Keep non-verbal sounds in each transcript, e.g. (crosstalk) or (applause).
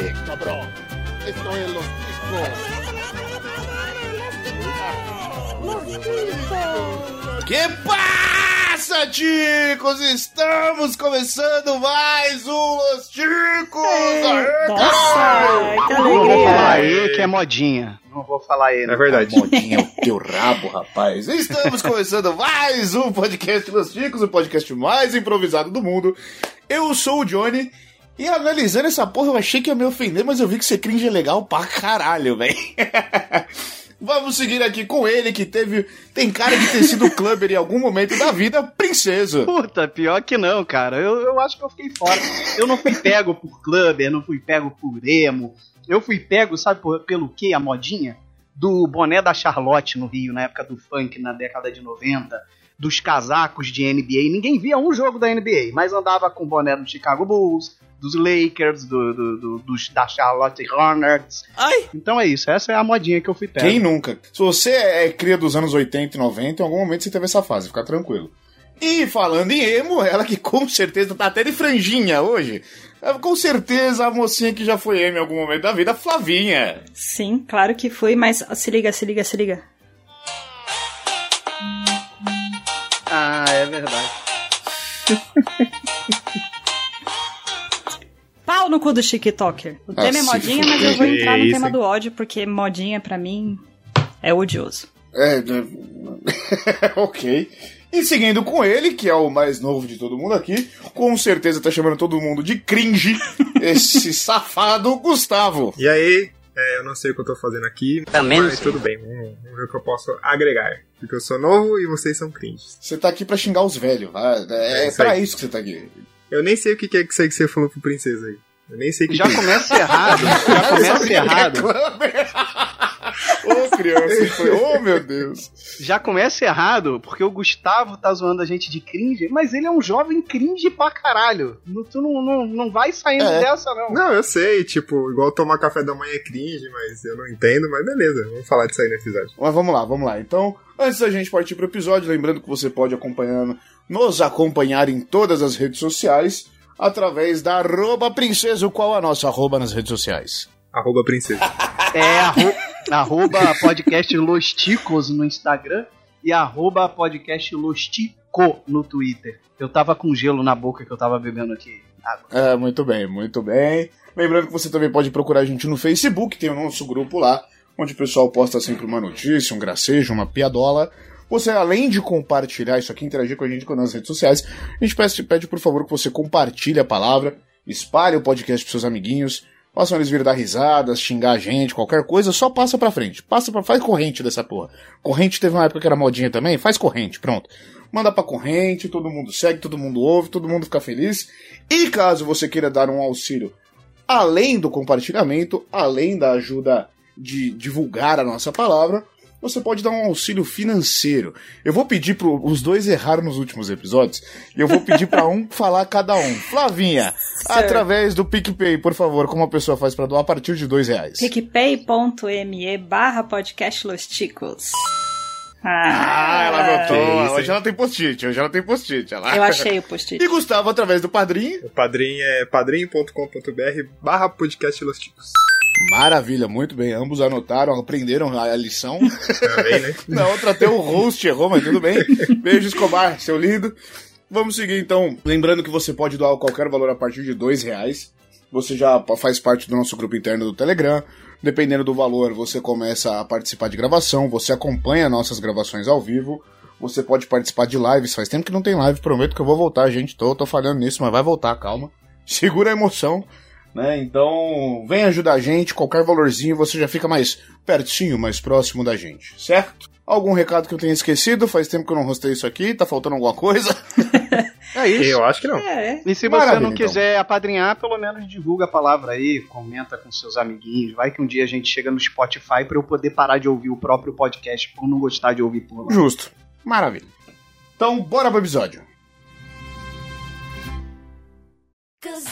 Eh, cabrón. Esto es los ticos. Que passa, ticos? Estamos começando mais um Los Ticos! Aê, Nossa, que Não vou falar alegria. aí que é modinha. Não vou falar aí. É verdade. Modinha o teu rabo, rapaz. Estamos começando mais um podcast Los Ticos, o podcast mais improvisado do mundo. Eu sou o Johnny. E analisando essa porra, eu achei que ia me ofender, mas eu vi que você cringe é legal pra caralho, velho. (laughs) Vamos seguir aqui com ele, que teve. Tem cara de ter sido clubber em algum momento da vida, princesa. Puta, pior que não, cara. Eu, eu acho que eu fiquei fora. Eu não fui pego por clubber, não fui pego por emo. Eu fui pego, sabe por- pelo que a modinha? Do boné da Charlotte no Rio, na época do funk, na década de 90. Dos casacos de NBA. Ninguém via um jogo da NBA, mas andava com o boné do Chicago Bulls, dos Lakers, do, do- do- dos, da Charlotte Hornets. Ai. Então é isso, essa é a modinha que eu fui pego. Quem nunca? Se você é cria dos anos 80 e 90, em algum momento você teve essa fase, fica tranquilo. E falando em emo, ela que com certeza tá até de franjinha hoje. é, Com certeza a mocinha que já foi emo em algum momento da vida, Flavinha. Sim, claro que fui, mas se liga, se liga, se liga. Ah, é verdade. (laughs) Pau no cu do TikToker. O tema é modinha, mas eu vou entrar no tema do ódio, porque modinha pra mim é odioso. É, (laughs) ok. E seguindo com ele, que é o mais novo de todo mundo aqui, com certeza tá chamando todo mundo de cringe, (laughs) esse safado Gustavo. E aí, é, eu não sei o que eu tô fazendo aqui, Também não mas sei. tudo bem, vamos, vamos ver o que eu posso agregar. Porque eu sou novo e vocês são cringes. Você tá aqui pra xingar os velhos, é, É isso pra isso que você tá aqui. Eu nem sei o que é que você que você falou pro princesa aí. Eu nem sei o que Já que é. começa errado. Já (laughs) começa errado. Ô, criança, foi. Ô, meu Deus. Já começa errado, porque o Gustavo tá zoando a gente de cringe, mas ele é um jovem cringe pra caralho. Não- Tu não, não, não vai saindo É. dessa, não. Não, eu sei, tipo, igual tomar café da manhã é cringe, mas eu não entendo, mas beleza, vamos falar disso aí no episódio. Mas vamos lá, vamos lá. Então, antes da gente partir pro episódio, lembrando que você pode acompanhando, nos acompanhar em todas as redes sociais, através da arroba princesa. Qual a nossa arroba nas redes sociais? Arroba princesa. É arro- arroba podcast Los Ticos no Instagram e arroba podcast Los Tico no Twitter. Eu tava com gelo na boca que eu tava bebendo aqui. água. É, muito bem, muito bem. Lembrando que você também pode procurar a gente no Facebook, tem o nosso grupo lá, onde o pessoal posta sempre uma notícia, um gracejo, uma piadola. Você, além de compartilhar isso aqui, interagir com a gente nas redes sociais, a gente pede, pede por favor, que você compartilhe a palavra, espalhe o podcast pros seus amiguinhos, façam eles vir dar risadas, xingar a gente, qualquer coisa, só passa pra frente. Passa pra, faz corrente dessa porra. Corrente teve uma época que era modinha também, faz corrente, pronto. Manda pra corrente, todo mundo segue, todo mundo ouve, todo mundo fica feliz. E caso você queira dar um auxílio além do compartilhamento, além da ajuda de divulgar a nossa palavra, você pode dar um auxílio financeiro. Eu vou pedir para os dois erraram nos últimos episódios, e eu vou pedir para um falar cada um. Flavinha, através do PicPay, por favor, como a pessoa faz para doar a partir de dois reais? picpay.me barra podcast Los Ticos. Ah, ela anotou. Isso, Hoje ela tem post-it, hoje ela tem post-it. Ela... Eu achei o post-it. E Gustavo, através do padrinho. O padrinho é padrinho.com.br barra podcast Los Ticos. Maravilha, muito bem. Ambos anotaram, aprenderam a lição. Também, né? (laughs) Na outra até o host errou, mas tudo bem. Beijo, Escobar, seu lindo. Vamos seguir então. Lembrando que você pode doar qualquer valor a partir de dois reais. Você já faz parte do nosso grupo interno do Telegram. Dependendo do valor, você começa a participar de gravação, você acompanha nossas gravações ao vivo. Você pode participar de lives. Faz tempo que não tem live, prometo que eu vou voltar, gente. Tô, tô falhando nisso, mas vai voltar, calma. Segura a emoção. Né? Então, vem ajudar a gente, qualquer valorzinho você já fica mais pertinho, mais próximo da gente, certo? Algum recado que eu tenha esquecido? Faz tempo que eu não rostei isso aqui, tá faltando alguma coisa? (laughs) É isso. Eu acho que não. É, é. E se você Maravilha, não então. quiser apadrinhar, pelo menos divulga a palavra aí, comenta com seus amiguinhos. Vai que um dia a gente chega no Spotify pra eu poder parar de ouvir o próprio podcast por não gostar de ouvir por lá. Justo. Maravilha. Então, bora pro episódio. Cause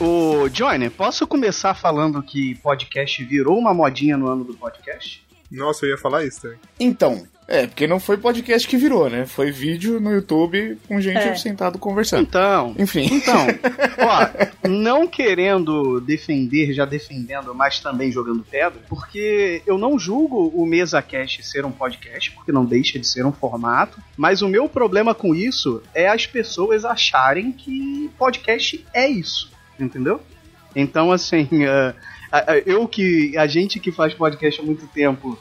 Ô, Johnny, posso começar falando que podcast virou uma modinha no ano do podcast? Nossa, eu ia falar isso também. Então, é, porque não foi podcast que virou, né? Foi vídeo no YouTube com gente É. sentado conversando. Então, Enfim. Então, (laughs) ó, não querendo defender, já defendendo, mas também jogando pedra, porque eu não julgo o MesaCast ser um podcast, porque não deixa de ser um formato, mas o meu problema com isso é as pessoas acharem que podcast é isso, entendeu? Então, assim, (laughs) a- eu que. A gente que faz podcast há muito tempo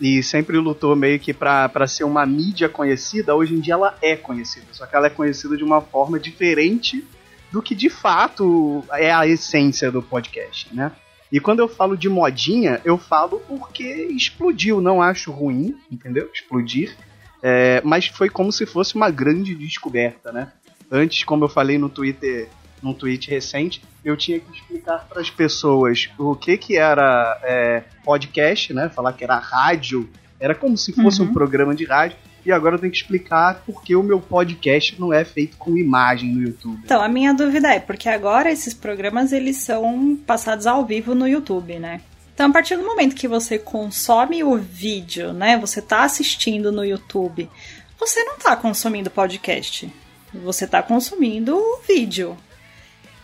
e sempre lutou meio que pra ser uma mídia conhecida, hoje em dia ela é conhecida, só que ela é conhecida de uma forma diferente do que de fato é a essência do podcast, né? E quando eu falo de modinha, eu falo porque explodiu, não acho ruim, entendeu? Explodir. É, mas foi como se fosse uma grande descoberta, né? Antes, como eu falei no Twitter, num tweet recente, eu tinha que explicar para as pessoas o que que era é, podcast, né? Falar que era rádio, era como se fosse Uhum. um programa de rádio. E agora eu tenho que explicar porque o meu podcast não é feito com imagem no YouTube. Então, a minha dúvida é, porque agora esses programas eles são passados ao vivo no YouTube, né? Então, a partir do momento que você consome o vídeo, né? Você tá assistindo no YouTube, você não tá consumindo podcast. Você tá consumindo o vídeo.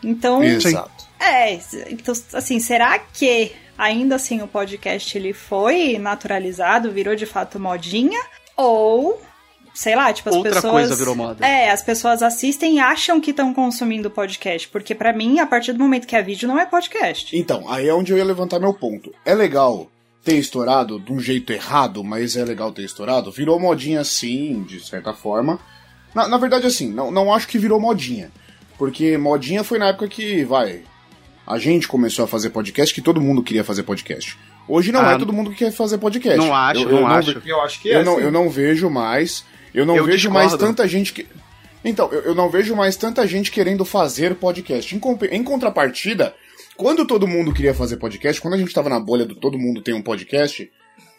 Então, Exato. é, então, assim, será que ainda assim o podcast ele foi naturalizado, virou de fato modinha? Ou, sei lá, tipo, as Outra pessoas. coisa virou moda. É, as pessoas assistem e acham que estão consumindo podcast. Porque pra mim, a partir do momento que é vídeo, não é podcast. Então, aí é onde eu ia levantar meu ponto. É legal ter estourado de um jeito errado, mas é legal ter estourado. Virou modinha sim, de certa forma. Na, na verdade, assim, não, não acho que virou modinha. Porque modinha foi na época que, vai, a gente começou a fazer podcast, que todo mundo queria fazer podcast. Hoje não Ah, é todo mundo que quer fazer podcast. Não acho, Eu- eu não acho. ve- Eu acho que Eu é. não, sim. eu não vejo mais. Eu não Eu vejo mais discordo. tanta gente que. Então, eu, eu não vejo mais tanta gente querendo fazer podcast. Em, comp- em contrapartida, quando todo mundo queria fazer podcast, quando a gente tava na bolha do todo mundo tem um podcast,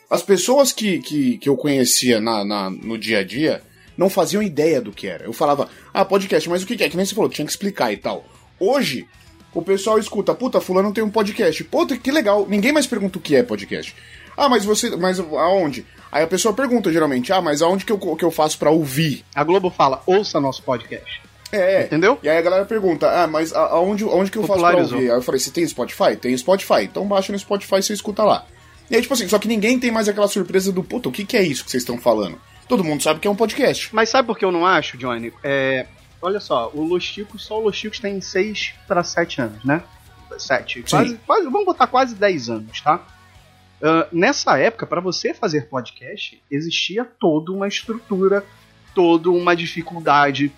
as pessoas que, que, que eu conhecia na, na- no dia a dia não faziam ideia do que era. Eu falava, ah, podcast, mas o que é? Que nem você falou, tinha que explicar e tal. Hoje, o pessoal escuta, puta, fulano tem um podcast. Puta, que legal. Ninguém mais pergunta o que é podcast. Ah, mas você. Mas aonde? Aí a pessoa pergunta geralmente, ah, mas aonde que eu, que eu faço pra ouvir? A Globo fala, ouça nosso podcast. É. Entendeu? E aí a galera pergunta, ah, mas aonde, aonde que eu faço pra ouvir? Aí eu falei, você tem Spotify? Tem Spotify. Então baixa no Spotify e você escuta lá. E aí, tipo assim, só que ninguém tem mais aquela surpresa do, puta, o que, que é isso que vocês estão falando? Todo mundo sabe que é um podcast. Mas sabe por que eu não acho, Johnny? É, olha só, o Los Chicos, só o Los Chicos tem 6 para 7 anos, né? 7. Quase, quase, vamos botar quase 10 anos, tá? Ah, nessa época, para você fazer podcast, existia toda uma estrutura, toda uma dificuldade.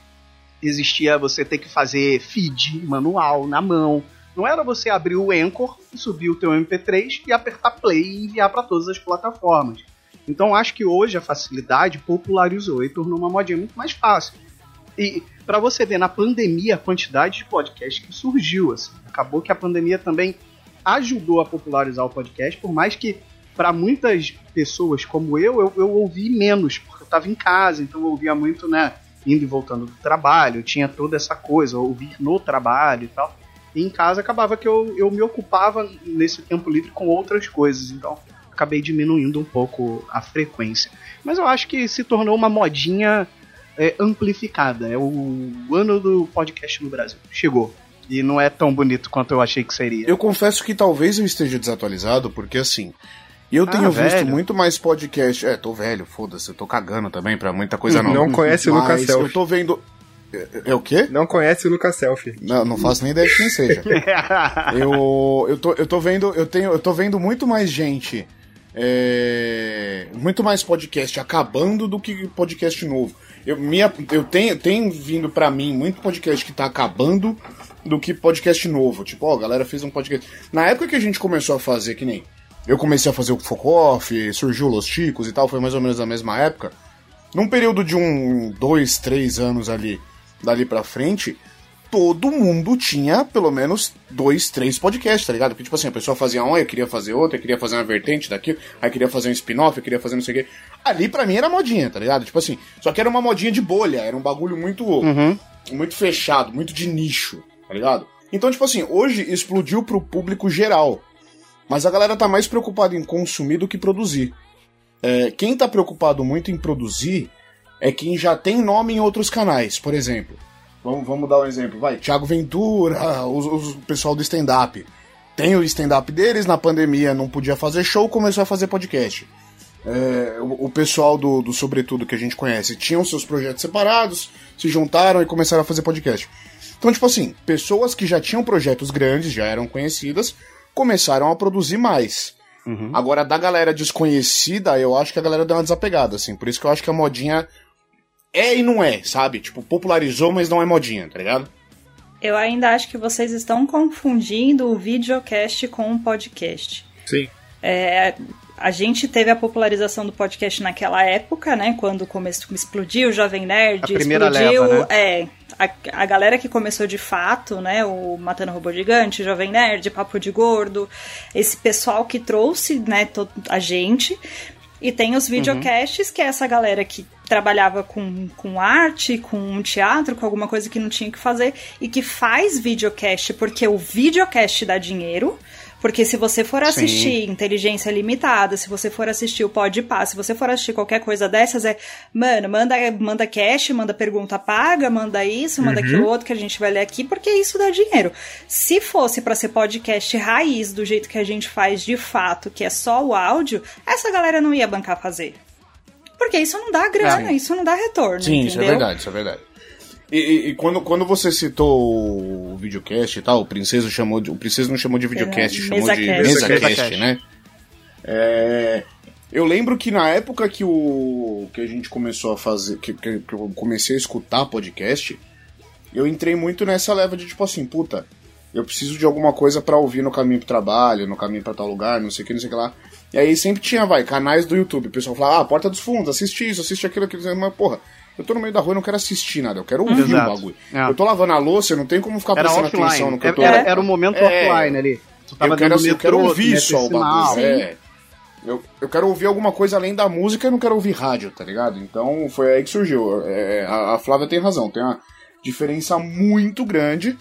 Existia você ter que fazer feed manual na mão. Não era você abrir o Anchor e subir o teu MP3 e apertar play e enviar para todas as plataformas. Então acho que hoje a facilidade popularizou e tornou uma modinha muito mais fácil. E para você ver na pandemia a quantidade de podcast que surgiu, assim. acabou que a pandemia também ajudou a popularizar o podcast, por mais que para muitas pessoas como eu, eu, eu ouvi menos, porque eu estava em casa, então eu ouvia muito, né, indo e voltando do trabalho, tinha toda essa coisa, ouvir no trabalho e tal. E em casa acabava que eu, eu me ocupava nesse tempo livre com outras coisas, então acabei diminuindo um pouco a frequência. Mas eu acho que se tornou uma modinha é, amplificada. É o ano do podcast no Brasil. Chegou. E não é tão bonito quanto eu achei que seria. Eu confesso que talvez eu esteja desatualizado, porque assim. Eu tenho visto velho. muito mais podcast. É, tô velho, foda-se, eu tô cagando também pra muita coisa não. Não conhece o Lucas Selfie. eu tô vendo. É, é o quê? Não conhece o Lucas Selfie. Não, não faço nem ideia de quem seja. (laughs) eu, eu, tô, eu tô vendo, eu tenho, eu tô vendo muito mais gente, é, muito mais podcast acabando do que podcast novo. Eu, minha, eu tenho, tenho vindo pra mim muito podcast que tá acabando do que podcast novo. Tipo, ó, a galera fez um podcast. Na época que a gente começou a fazer, que nem eu comecei a fazer o Focoff, surgiu Los Chicos e tal, foi mais ou menos na mesma época. Num período de um, dois, três anos ali, dali pra frente, todo mundo tinha pelo menos dois, três podcasts, tá ligado? Porque, tipo assim, a pessoa fazia um, eu queria fazer outro, eu queria fazer uma vertente daquilo, aí queria fazer um spin-off, eu queria fazer não sei o quê. Ali pra mim era modinha, tá ligado? Tipo assim, só que era uma modinha de bolha, era um bagulho muito, Uhum. muito fechado, muito de nicho, tá ligado? Então, tipo assim, hoje explodiu pro público geral. Mas a galera tá mais preocupada em consumir do que produzir. É, quem tá preocupado muito em produzir é quem já tem nome em outros canais, por exemplo. Vamos, vamos dar um exemplo, vai. Thiago Ventura, os, os- o pessoal do stand-up. Tem o stand-up deles, na pandemia não podia fazer show, começou a fazer podcast. É, o, o pessoal do, do Sobretudo que a gente conhece tinham seus projetos separados, se juntaram e começaram a fazer podcast. Então, tipo assim, pessoas que já tinham projetos grandes, já eram conhecidas, começaram a produzir mais. Agora, da galera desconhecida, eu acho que a galera deu uma desapegada, assim. Por isso que eu acho que a modinha é e não é, sabe? Tipo, popularizou, mas não é modinha, tá ligado? Eu ainda acho que vocês estão confundindo o videocast com o podcast. Sim. É, a gente teve a popularização do podcast naquela época, né? Quando começou, explodiu o Jovem Nerd, A primeira explodiu. leva, né? É, a, a galera que começou de fato, né? O Matando Robô Gigante, Jovem Nerd, Papo de Gordo, esse pessoal que trouxe, né, a gente. E tem os videocasts, que é essa galera que trabalhava com, com arte, com teatro, com alguma coisa que não tinha que fazer, e que faz videocast, porque o videocast dá dinheiro. Porque se você for assistir Inteligência Limitada, se você for assistir o Podpah, se você for assistir qualquer coisa dessas, é, mano, manda, manda cash, manda pergunta paga, manda isso, manda aquilo outro que a gente vai ler aqui, porque isso dá dinheiro. Se fosse pra ser podcast raiz, do jeito que a gente faz de fato, que é só o áudio, essa galera não ia bancar fazer. Porque isso não dá grana, Sim. isso não dá retorno. Sim, isso é entendeu? verdade, isso é verdade. E, e- e quando, quando você citou o videocast e tal, o Princeso chamou de. O Princeso não chamou de videocast, É, chamou de mesacast. mesa cast, né? É, eu lembro que na época que o. que a gente começou a fazer. Que, que, que eu comecei a escutar podcast, eu entrei muito nessa leva de tipo assim, puta, eu preciso de alguma coisa pra ouvir no caminho pro trabalho, no caminho pra tal lugar, não sei o que, não sei o que lá. E aí sempre tinha, vai, canais do YouTube. O pessoal falava, ah, Porta dos Fundos, assiste isso, assiste aquilo, aquilo. Mas, porra, eu tô no meio da rua e não quero assistir nada, eu quero ouvir Exato. o bagulho. É. Eu tô lavando a louça, eu não tenho como ficar Era prestando atenção no offline. que eu tô... Era, era o momento É. offline ali. Tu tava eu quero, do eu quero ouvir só o bagulho. É. Eu, eu quero ouvir alguma coisa além da música e não quero ouvir rádio, tá ligado? Então foi aí que surgiu. É, a, a Flávia tem razão, tem uma diferença muito grande,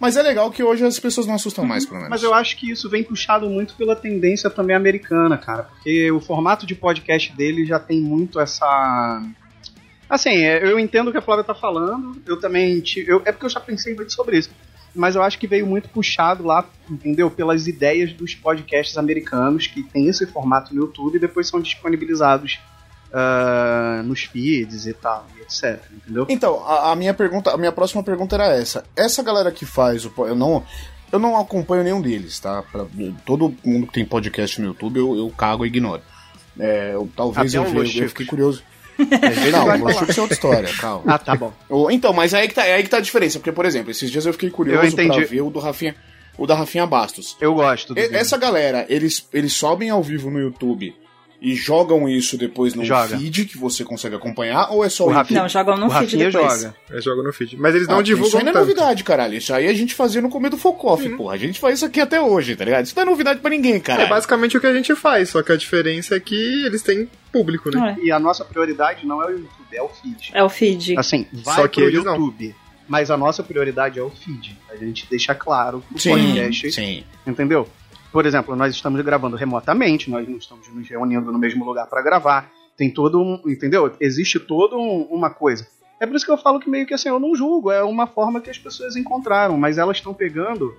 mas é legal que hoje as pessoas não assustam mais, pelo menos. Mas eu acho que isso vem puxado muito pela tendência também americana, cara. Porque o formato de podcast dele já tem muito essa. Assim, é, eu entendo o que a Flávia tá falando. Eu também. Eu, é porque eu já pensei muito sobre isso. Mas eu acho que veio muito puxado lá, entendeu? Pelas ideias dos podcasts americanos que tem esse formato no YouTube e depois são disponibilizados ah, nos feeds e tal, e etc. Entendeu? Então, a, a minha pergunta, a minha próxima pergunta era essa. Essa galera que faz o eu não eu não acompanho nenhum deles, tá? Pra- todo mundo que tem podcast no YouTube eu, eu cago e ignoro. É, eu- talvez Até eu, Los eu fiquei curioso. (laughs) Vezes Não. Chico é outra história, calma. Ah, tá bom. Então, mas aí que, tá, é aí que tá a diferença, porque, por exemplo, esses dias eu fiquei Eu curioso entendi. pra ver o do Rafinha, o da Rafinha Bastos. Eu gosto do E- essa galera, eles, eles sobem ao vivo no YouTube e jogam isso depois no Joga. feed que você consegue acompanhar, ou é só O o Rafinha- Não, jogam no o feed depois. joga. Eu jogo no feed. Mas eles não Ah, divulgam Isso aí não é novidade, caralho. Isso aí a gente fazia no começo do Focoff, porra. A gente faz isso aqui até hoje, tá ligado? Isso não é novidade pra ninguém, É cara. basicamente o que a gente faz, só que a diferença é que eles têm público, né? É. E a nossa prioridade não é o YouTube, é o feed. É o feed. Assim, vai Só que pro eles não. YouTube. Mas a nossa prioridade é o feed. A gente deixa claro o Sim, podcast, sim. entendeu? Por exemplo, nós estamos gravando remotamente, nós não estamos nos reunindo no mesmo lugar para gravar. Tem todo um, entendeu? Existe todo um- uma coisa. É por isso que eu falo que meio que assim, eu não julgo, é uma forma que as pessoas encontraram, mas elas estão pegando,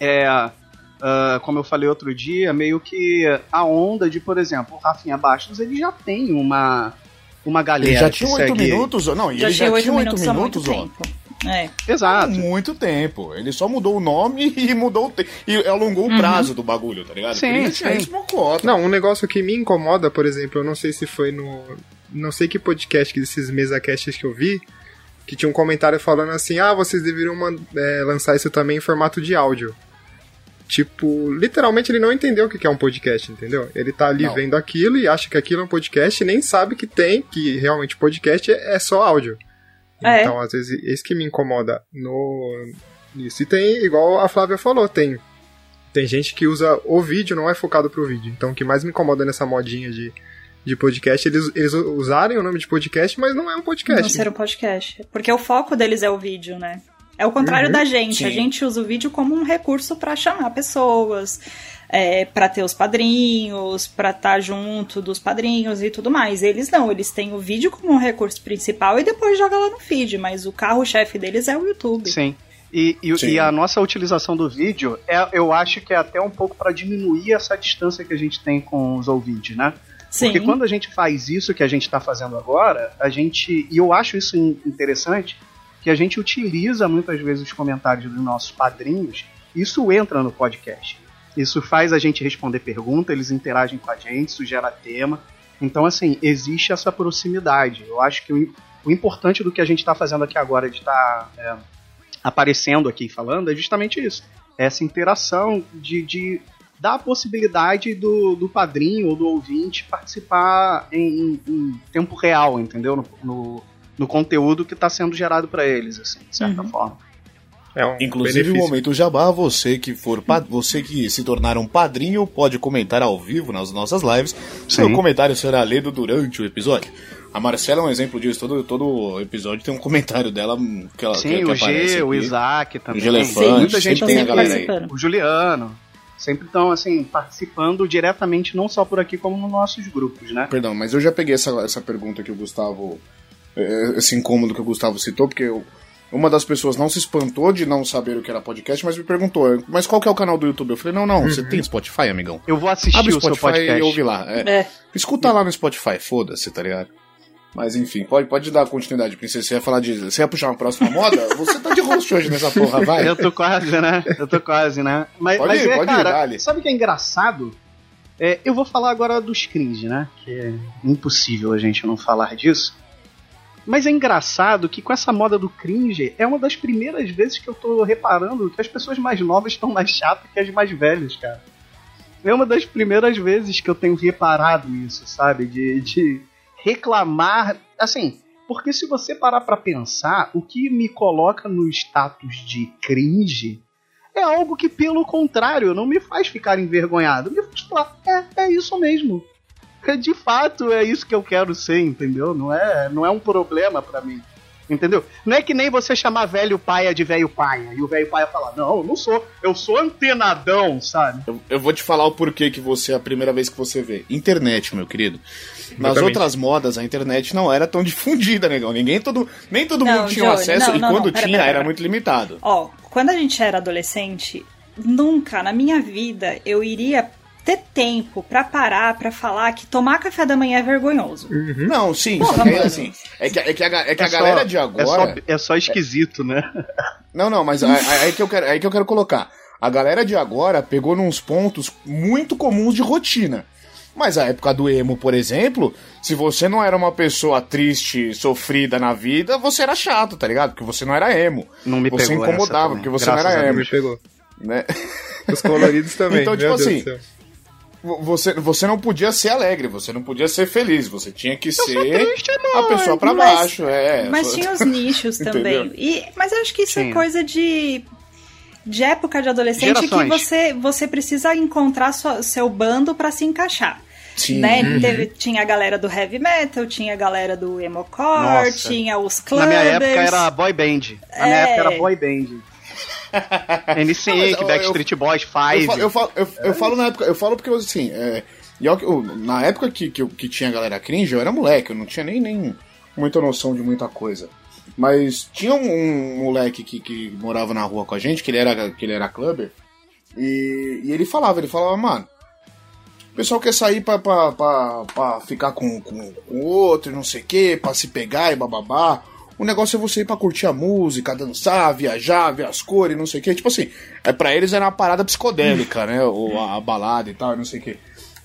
é, ah, como eu falei outro dia, meio que a onda de, por exemplo, o Rafinha Bastos, ele já tem uma, uma galera Ele já tinha oito minutos, não, já ele tinha já oito tinha oito minutos há muito minutos, ó. tempo. É. Há Exato. muito tempo. Ele só mudou o nome (laughs) e mudou o te... e alongou o prazo do bagulho, tá ligado? Sim, sim. isso uma cota. Não, um negócio que me incomoda, por exemplo, eu não sei se foi no. Não sei que podcast desses mesacasts que eu vi, que tinha um comentário falando assim: ah, vocês deveriam é, lançar isso também em formato de áudio. Tipo, literalmente ele não entendeu o que é um podcast, entendeu? Ele tá ali Não. vendo aquilo e acha que aquilo é um podcast e nem sabe que tem, que realmente podcast é é só áudio. É. Então, às vezes, isso que me incomoda no. Isso. E tem, igual a Flávia falou, tem. Tem gente que usa o vídeo, não é focado pro vídeo. Então, o que mais me incomoda nessa modinha de, de podcast, eles, eles usarem o nome de podcast, mas não é um Não podcast. ser um podcast. Porque o foco deles é o vídeo, né? É o contrário Uhum, da gente. sim. A gente usa o vídeo como um recurso pra chamar pessoas. É, para ter os padrinhos, pra estar junto dos padrinhos e tudo mais. Eles não, eles têm o vídeo como um recurso principal e depois joga lá no feed, mas o carro-chefe deles é o YouTube. Sim. E, e, Sim. e a nossa utilização do vídeo, é, eu acho que é até um pouco para diminuir essa distância que a gente tem com os ouvintes, né? Sim. Porque quando a gente faz isso que a gente está fazendo agora, a gente. E eu acho isso in- interessante, que a gente utiliza muitas vezes os comentários dos nossos padrinhos, isso entra no podcast. Isso faz a gente responder pergunta, eles interagem com a gente, isso gera tema. Então, assim, existe essa proximidade. Eu acho que o, o importante do que a gente está fazendo aqui agora, de estar é, aparecendo aqui e falando, é justamente isso. Essa interação de, de dar a possibilidade do, do padrinho ou do ouvinte participar em, em- em tempo real, entendeu? No, no, no conteúdo que está sendo gerado para eles, assim, de certa Uhum. forma. É um Inclusive, o benefício. momento jabá, você que for você que se tornar um padrinho pode comentar ao vivo nas nossas lives. Seu Sim. comentário será lido durante o episódio. A Marcela é um exemplo disso. Todo, todo episódio tem um comentário dela hum, que ela que, Sim, que o aparece G, o. Isaac também. O Gelefante, Tem muita gente sempre tem a galera aí. O Juliano. Sempre estão, assim, participando diretamente, não só por aqui, como nos nossos grupos, né? Perdão, mas eu já peguei essa, essa pergunta que o Gustavo. eh, Esse incômodo que o Gustavo citou, porque eu- uma das pessoas não se espantou de não saber o que era podcast, mas me perguntou, mas qual que é o canal do YouTube? Eu falei, não, não, você tem Spotify, amigão? Eu vou assistir Abre o o seu Spotify podcast. e ouve lá. É. É. Escuta lá no Spotify, foda-se, tá ligado? Mas enfim, pode, pode dar continuidade, princesa. Você ia falar de. Você ia puxar uma próxima moda? Você tá de host hoje nessa porra, vai. Eu tô quase, né? Eu tô quase, né? Mas, Pode mas ir, é, pode ir, cara, dale. sabe o que é engraçado? É, eu vou falar agora dos cringe, né? Que é impossível a gente não falar disso. Mas é engraçado que com essa moda do cringe, é uma das primeiras vezes que eu tô reparando que as pessoas mais novas estão mais chatas que as mais velhas, cara. É uma das primeiras vezes que eu tenho reparado isso, sabe? De, de reclamar. Assim, porque se você parar pra pensar, o que me coloca no status de cringe é algo que, pelo contrário, não me faz ficar envergonhado. Me faz falar, é, é isso mesmo. É, De fato, é isso que eu quero ser, entendeu? Não é, não é um problema pra mim. Entendeu? Não é que nem você chamar velho paia de velho paia e o velho paia falar, não, eu não sou, eu sou antenadão, sabe? Eu, eu vou te falar o porquê que você é a primeira vez que você vê. Internet, meu querido. Nas outras modas, a internet não era tão (laughs) difundida, negão. Ninguém todo, nem todo Não, mundo tinha acesso não, e não, quando não, pera, tinha pera, era muito limitado. Ó, quando a gente era adolescente, nunca na minha vida eu iria ter tempo pra parar pra falar que tomar café da manhã é vergonhoso. Não, sim, Porra, só que é assim. É que, é que a, é que a É só- galera de É agora. só, é só esquisito, né? (laughs) Não, não, mas aí, aí que eu quero, aí que eu quero colocar. A galera de agora pegou nos pontos muito comuns de rotina. Mas a época do emo, por exemplo, se você não era uma pessoa triste, sofrida na vida, você era chato, tá ligado? Porque você não era emo. Não me você pegou incomodava, porque você graças não era Deus. emo, Me pegou. né? Os coloridos também. Então, tipo meu Deus assim, do céu. Você, você não podia ser alegre, você não podia ser feliz, você tinha que ser triste, a pessoa pra Mas- baixo, é. Mas só- tinha os (laughs) nichos também. E, mas eu acho que isso é coisa de. De época de adolescente que Gerações. você, você precisa encontrar sua- seu bando pra se encaixar. Sim. né? Uhum. Teve- tinha a galera do heavy metal, tinha a galera do emocore, tinha os Na clubbers. minha época era boy band. Na minha É. época era boy band. (laughs) NSYNC, Não, mas eu- Backstreet Boys, Eu, Five. fa- eu falo, eu, eu falo na época, eu falo porque assim, é, eu- na época que, que, eu- que tinha galera cringe, eu era moleque, eu não tinha nem, nem muita noção de muita coisa. Mas tinha um, um moleque que, que morava na rua com a gente, que ele era, que ele era clubber, e, e ele falava, ele falava, mano, o pessoal quer sair pra, pra, pra, pra ficar com, com outro, não sei o que, pra se pegar e bababá. O negócio é você ir pra curtir a música, dançar, viajar, ver as cores, não sei o que. Tipo assim, é, pra eles era uma parada psicodélica, né? Ou a, a balada e tal, não sei o que.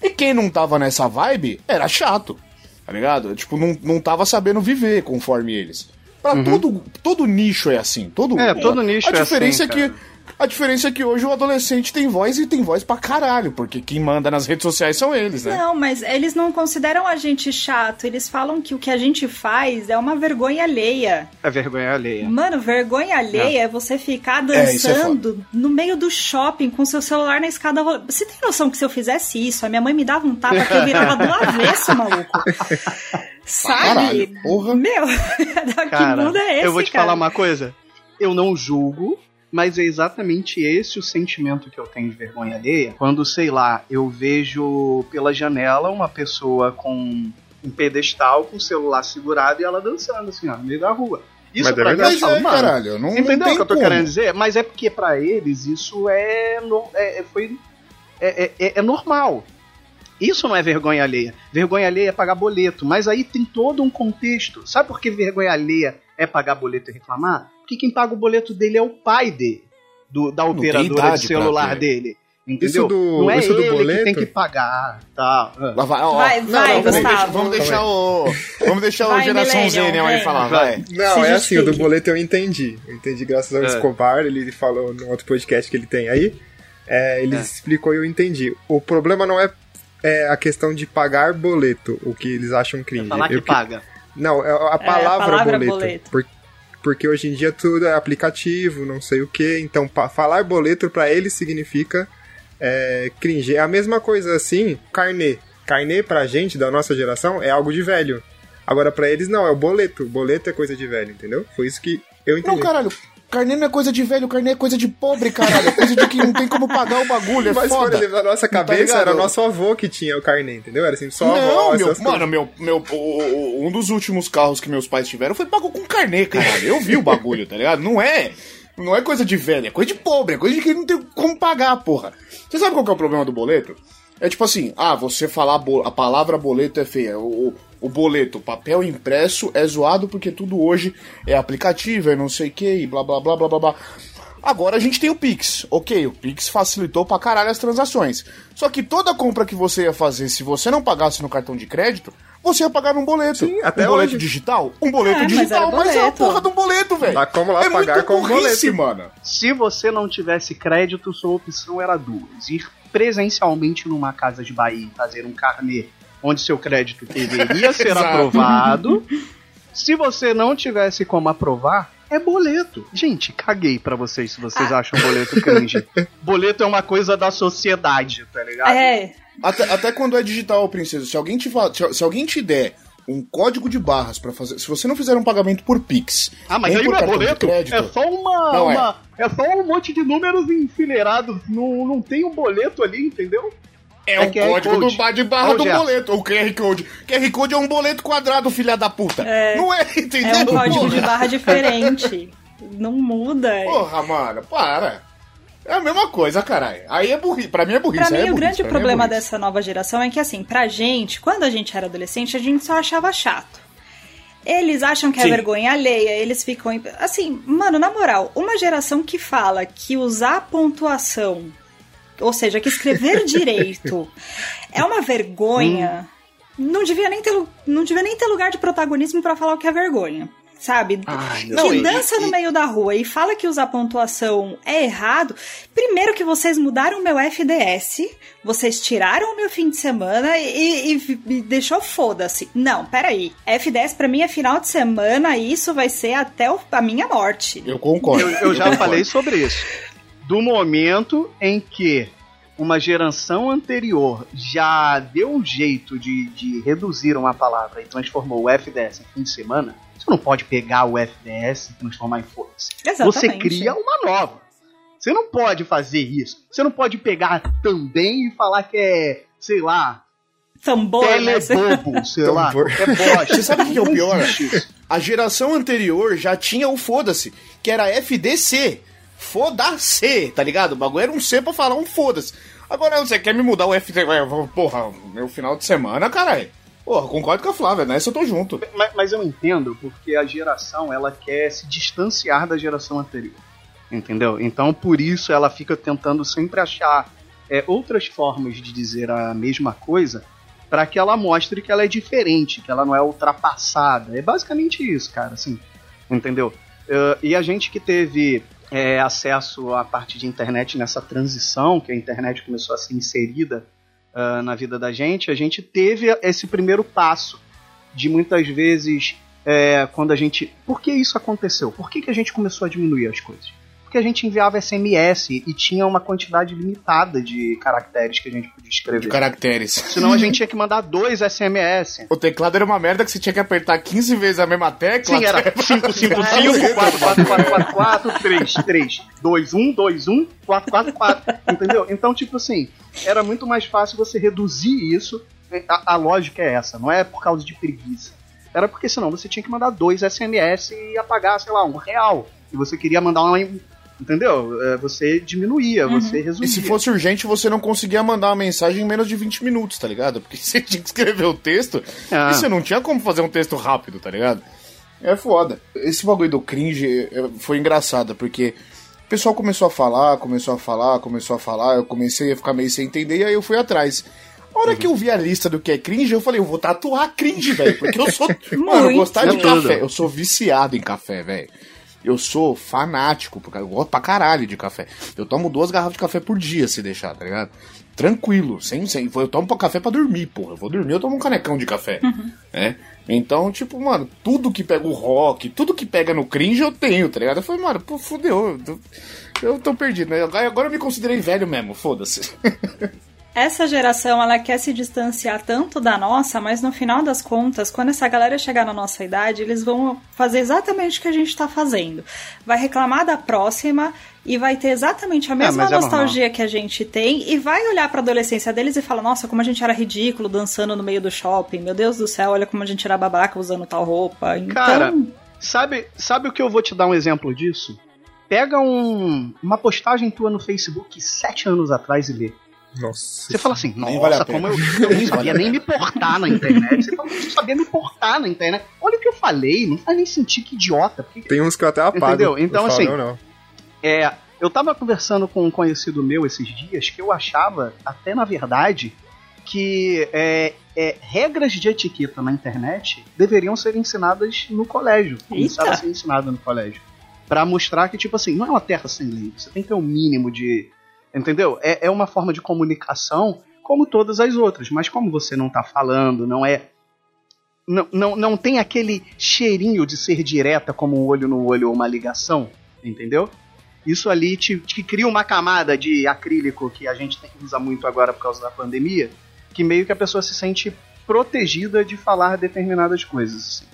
E quem não tava nessa vibe era chato, tá ligado? Tipo, não, não tava sabendo viver conforme eles. Pra todo, todo nicho é assim. Todo, Uhum. É, todo nicho a é diferença assim, é que cara. A diferença é que hoje o adolescente tem voz e tem voz pra caralho, porque quem manda nas redes sociais são eles, né? Não, mas eles não consideram a gente chato. Eles falam que o que a gente faz é uma vergonha alheia. É vergonha alheia. Mano, vergonha alheia é, você ficar É, é dançando no meio do shopping com seu celular na escada. Você tem noção que se eu fizesse isso, a minha mãe me dava um tapa que eu virava do avesso, maluco? (laughs) Sabe? Caralho, porra. Meu, (laughs) que Cara, mundo é esse, eu vou te cara? falar uma coisa. Eu não julgo, Mas é exatamente esse o sentimento que eu tenho de vergonha alheia. Quando, sei lá, eu vejo pela janela uma pessoa com um pedestal com o celular segurado e ela dançando assim, ó, no meio da rua. Isso Mas é pra mim, verdade. eu falo, é, mano, caralho, não, não Entendeu tem o que eu tô como. querendo dizer? Mas é porque pra eles isso é, no- é, é- foi, é, é- é normal. Isso não é vergonha alheia. Vergonha alheia é pagar boleto. Mas aí tem todo um contexto. Sabe por que vergonha alheia é pagar boleto e reclamar? Porque quem paga o boleto dele é o pai dele. do- da operadora de celular dele. Entendeu? Isso do- não é isso do ele que boleto? tem que pagar. Tá. Lá vai, ó, Vai, ó. vai, vamos Gustavo. deixar- Vamos deixar o. Vamos deixar o Vai, geração Z, Millennium, né? Falar, Vai. Não, Se é assim, o do boleto eu entendi. Eu entendi graças ao É. Escobar, ele falou no outro podcast que ele tem aí. É, ele É. explicou e eu entendi. O problema não é, é a questão de pagar boleto, o que eles acham cringe. Falar que Eu- paga. Não, é a palavra, palavra boleto. boleto. Por- porque hoje em dia tudo é aplicativo, não sei o que. Então, falar boleto pra eles significa é, cringe. É a mesma coisa assim, carnê. Carnê pra gente, da nossa geração, é algo de velho. Agora, pra eles, não, é o boleto. Boleto é coisa de velho, entendeu? Foi isso que eu entendi. Não, caralho. Carnê não é coisa de velho, carnê é coisa de pobre, caralho. É coisa de que não tem como pagar o bagulho, é Mas, foda. exemplo, na nossa Tá cabeça ligado? era nosso avô que tinha o carnê, entendeu? Era assim, só não, avó, meu, mano, meu, meu, o- o- um dos últimos carros que meus pais tiveram foi pago com carnê, caralho. Eu vi o bagulho, tá ligado? Não é, não é coisa de velho, é coisa de pobre, é coisa de que não tem como pagar, porra. Você sabe qual que é o problema do boleto? É tipo assim, ah, você falar a palavra boleto é feia. O, o, o boleto, o papel impresso é zoado porque tudo hoje é aplicativo, é não sei o que, e blá blá blá blá blá blá. Agora a gente tem o Pix. Ok, o Pix facilitou pra caralho as transações. Só que toda compra que você ia fazer, se você não pagasse no cartão de crédito, você ia pagar num boleto. Sim, até um boleto hoje. digital? Um boleto É, mas digital, era mas, é a boleto. porra de um boleto, velho. Tá como lá é pagar muito com burrice, boleto. mano. Se você não tivesse crédito, sua opção era duas: ir presencialmente numa casa de Bahia e fazer um carnê onde seu crédito deveria (laughs) ser aprovado. Se você não tivesse como aprovar, é boleto. Gente, caguei pra vocês se vocês acham boleto cringe. (laughs) boleto é uma coisa da sociedade, tá ligado? É, Até, até quando é digital, princesa, se alguém te, se, se alguém te der um código de barras pra fazer. Se você não fizer um pagamento por Pix. Ah, mas aí por não é boleto, crédito, é só uma. Não é. uma- é. Só um monte de números enfileirados. Não, não tem um boleto ali, entendeu? É, É o QR código Code. do bar de barra Ó, do Gerson. boleto, o QR Code. QR Code é um boleto quadrado, filha da puta. É. Não é, entendeu? é um código Porra. de barra diferente. Não muda. Porra, mano, para. É a mesma coisa, caralho. Aí é burrice. Pra mim é burrice. Pra aí mim, é o burrice, grande pra mim é problema burrice. dessa nova geração é que, assim, pra gente, quando a gente era adolescente, a gente só achava chato. Eles acham que é Sim. vergonha alheia, eles ficam. em- Assim, mano, na moral, uma geração que fala que usar pontuação, ou seja, que escrever (laughs) direito, é uma vergonha, não, devia nem ter, não devia nem ter lugar de protagonismo pra falar o que é vergonha. Sabe? Ai, que não, e- dança no e- meio da rua e fala que usar pontuação é errado. Primeiro que vocês mudaram meu FDS, vocês tiraram o meu fim de semana e, e- e deixou foda-se. Não, peraí. FDS pra mim é final de semana e isso vai ser até o- a minha morte. Eu concordo. Eu, eu já falei sobre isso. Do momento em que uma geração anterior já deu um jeito de, de reduzir uma palavra e transformou o FDS em fim de semana, você não pode pegar o FDS e transformar em foda-se. Você cria uma nova. Você não pode fazer isso. Você não pode pegar também e falar que é, sei lá, Tambor, né? telebobo, (laughs) sei lá, Tambor. qualquer bosta. Você sabe o que é o pior? A geração anterior já tinha o foda-se, que era FDC. Foda-se, tá ligado? O bagulho era um C pra falar um foda-se. Agora você quer me mudar o FDC? Porra, meu final de semana, caralho. Porra, concordo com a Flávia, nessa eu tô junto. Mas, mas eu entendo porque a geração ela quer se distanciar da geração anterior. Entendeu? Então por isso ela fica tentando sempre achar é, outras formas de dizer a mesma coisa para que ela mostre que ela é diferente, que ela não é ultrapassada. É basicamente isso, cara, assim. Entendeu? Eh, e a gente que teve é, acesso à parte de internet nessa transição, que a internet começou a ser inserida ah, na vida da gente, a gente teve esse primeiro passo de muitas vezes é, quando a gente. Por que isso aconteceu? Por que, que a gente começou a diminuir as coisas? Porque a gente enviava SMS e tinha uma quantidade limitada de caracteres que a gente podia escrever. De caracteres. Senão a gente (laughs) tinha que mandar dois SMS. O teclado era uma merda que você tinha que apertar 15 vezes a mesma tecla. Sim, era 555, 4444, 3, 3, 2, 1, 2, 1, 4, 4, 4. Entendeu? Então, tipo assim, era muito mais fácil você reduzir isso. A, a lógica é essa, não é por causa de preguiça. Era porque senão você tinha que mandar dois SMS e apagar, sei lá, um real. E você queria mandar uma. Entendeu? É, Você diminuía, você resumia. E se fosse urgente, você não conseguia mandar uma mensagem em menos de 20 minutos, tá ligado? Porque (laughs) você tinha que escrever o texto Ah. e você não tinha como fazer um texto rápido, tá ligado? É foda. Esse bagulho do cringe é, foi engraçado, porque o pessoal começou a falar, começou a falar, começou a falar, eu comecei a ficar meio sem entender e aí eu fui atrás. A hora que eu vi a lista do que é cringe, eu falei, eu vou tatuar cringe, velho. Porque eu sou. (laughs) Mano, eu gostar de café. Eu sou viciado em café, velho. Eu sou fanático, porque eu gosto pra caralho de café. Eu tomo duas garrafas de café por dia, se deixar, tá ligado? Tranquilo, sem, sem. Eu tomo café pra dormir, porra. Eu vou dormir, eu tomo um canecão de café. né? Então, tipo, mano, tudo que pega o rock, tudo que pega no cringe eu tenho, tá ligado? Eu falei, mano, pô, fudeu. Eu tô, eu tô perdido, né? Agora eu me considerei velho mesmo, foda-se. (laughs) Essa geração, ela quer se distanciar tanto da nossa, mas no final das contas, quando essa galera chegar na nossa idade, eles vão fazer exatamente o que a gente tá fazendo. Vai reclamar da próxima e vai ter exatamente a mesma mas é nostalgia que a gente tem e vai olhar pra adolescência deles e falar: "Nossa, como a gente era ridículo dançando no meio do shopping. Meu Deus do céu, olha como a gente era babaca usando tal roupa". Então, Cara, sabe, sabe o que eu vou te dar um exemplo disso? Pega um, uma postagem tua no Facebook sete anos atrás e lê. Nossa. Você fala assim, nossa, vale como eu, eu não sabia (laughs) nem me portar na internet. Você fala, eu não sabia me portar na internet. Olha o que eu falei, não faz nem sentido, que idiota. Porque, Tem uns que eu até apago. Entendeu? Então, Eu falo, assim, Não, não. é, eu tava conversando com um conhecido meu esses dias que eu achava, até na verdade, que é, é, regras de etiqueta na internet deveriam ser ensinadas no colégio. Começaram a ser ensinadas no colégio. Pra mostrar que, tipo assim, não é uma terra sem lei. Você tem que ter um mínimo de. Entendeu? É, é uma forma de comunicação como todas as outras. Mas como você não tá falando, não é. Não, não, não tem aquele cheirinho de ser direta como um olho no olho ou uma ligação, entendeu? Isso ali te, te cria uma camada de acrílico que a gente tem- usa muito agora por causa da pandemia, que meio que a pessoa se sente protegida de falar determinadas coisas. assim.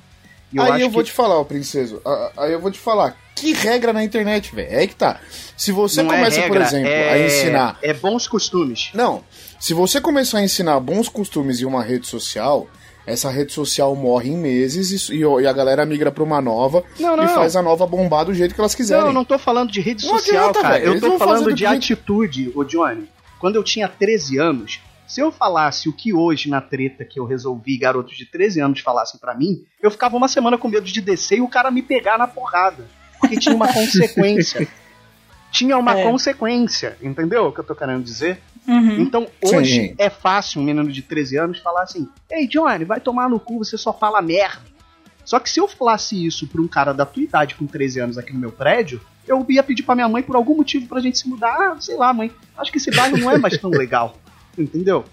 E aí eu vou que te falar, ó, princeso. Aí eu vou te falar. Que regra na internet, velho? É aí que tá. Se você não é começa, por regra, exemplo, é- a ensinar. É bons costumes. Não. Se você começar a ensinar bons costumes em uma rede social, essa rede social morre em meses e, e a galera migra pra uma nova Não, não. e faz a nova bombar do jeito que elas quiserem. Não, eu não tô falando de rede Não social, adianta, cara. velho. Eu tô falando do de atitude, ô Johnny. Quando eu tinha 13 anos, se eu falasse o que hoje na treta que eu resolvi, garotos de 13 anos falassem pra mim, eu ficava uma semana com medo de descer e o cara me pegar na porrada. Porque tinha uma (laughs) consequência. Tinha uma É. consequência, entendeu o que eu tô querendo dizer? uhum. Então, hoje Sim. é fácil um menino de 13 anos falar assim: Ei, Johnny, vai tomar no cu, você só fala merda. Só que se eu falasse isso pra um cara da tua idade com 13 anos aqui no meu prédio, eu ia pedir pra minha mãe por algum motivo pra gente se mudar. Ah, sei lá, mãe, acho que esse bairro não é mais tão legal. (laughs) Entendeu?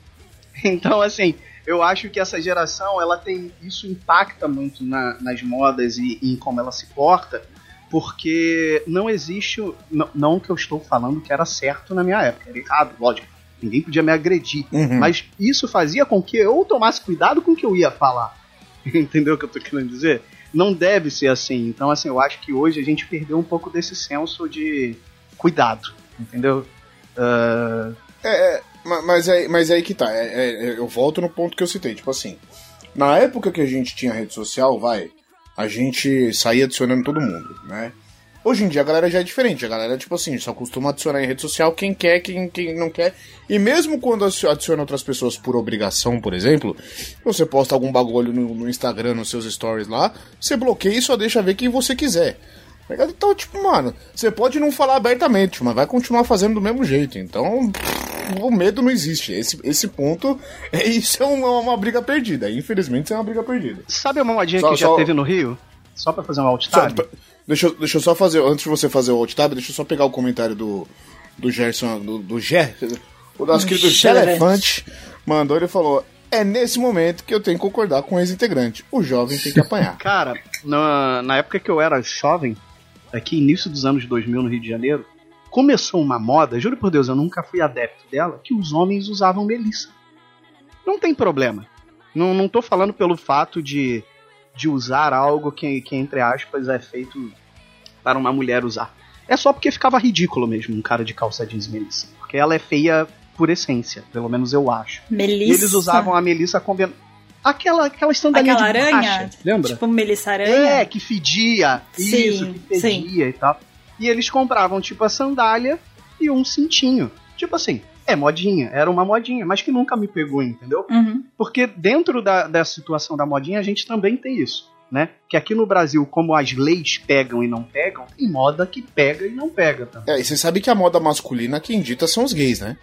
Então, assim, eu acho que essa geração, ela tem. Isso impacta muito na- nas modas e, e em como ela se porta, porque não existe. Não, não que eu estou falando que era certo na minha época, era errado, lógico. Ninguém podia me agredir. Uhum. Mas isso fazia com que eu tomasse cuidado com o que eu ia falar. (laughs) Entendeu o que eu tô querendo dizer? Não deve ser assim. Então, assim, eu acho que hoje a gente perdeu um pouco desse senso de cuidado. Entendeu? Ah, Ma- Mas é, mas é aí que tá. É- é- é- eu volto no ponto que eu citei. Tipo assim, na época que a gente tinha rede social, vai, a gente saía adicionando todo mundo, né? Hoje em dia a galera já é diferente. A galera, tipo assim, só costuma adicionar em rede social quem quer, quem, quem não quer. E mesmo quando adi- adiciona outras pessoas por obrigação, por exemplo, você posta algum bagulho no, no Instagram, nos seus stories lá, você bloqueia e só deixa ver quem você quiser. Tá? Então, tipo, mano, você pode não falar abertamente, mas vai continuar fazendo do mesmo jeito. Então, o medo não existe. Esse, esse ponto, (laughs) é, isso é uma, uma briga perdida. Infelizmente, isso é uma briga perdida. sabe uma modinha Só- que já só- teve no Rio? Só pra fazer um alt Só, tab? p- deixa, eu- deixa eu só fazer, antes de você fazer o alt tab, deixa eu só pegar o comentário do, do Gerson, do, do Ger, o nosso querido Gerson. Gelefante, mandou, ele falou, é nesse momento que eu tenho que concordar com o ex-integrante. O jovem tem que (laughs) apanhar. Cara, na, na época que eu era jovem, aqui, início dos anos 2000 no Rio de Janeiro, começou uma moda, juro por Deus, eu nunca fui adepto dela, que os homens usavam melissa. Não tem problema. Não, não tô falando pelo fato de, de usar algo que, que, entre aspas, é feito para uma mulher usar. É só porque ficava ridículo mesmo um cara de calça jeans melissa. Porque ela é feia por essência, pelo menos eu acho. Melissa. E eles usavam a melissa combinando. Aquela, aquela sandalinha Aquela de aranha? borracha, lembra? Tipo Melissa Aranha? É, que fedia. Sim, isso, que fedia e tal. E eles compravam, tipo, a sandália e um cintinho. Tipo assim, é modinha, era uma modinha, mas que nunca me pegou, entendeu? Uhum. Porque dentro da, da situação da modinha, a gente também tem isso, né? Que aqui no Brasil, como as leis pegam e não pegam, tem moda que pega e não pega também. É, e você sabe que a moda masculina quem dita são os gays, né?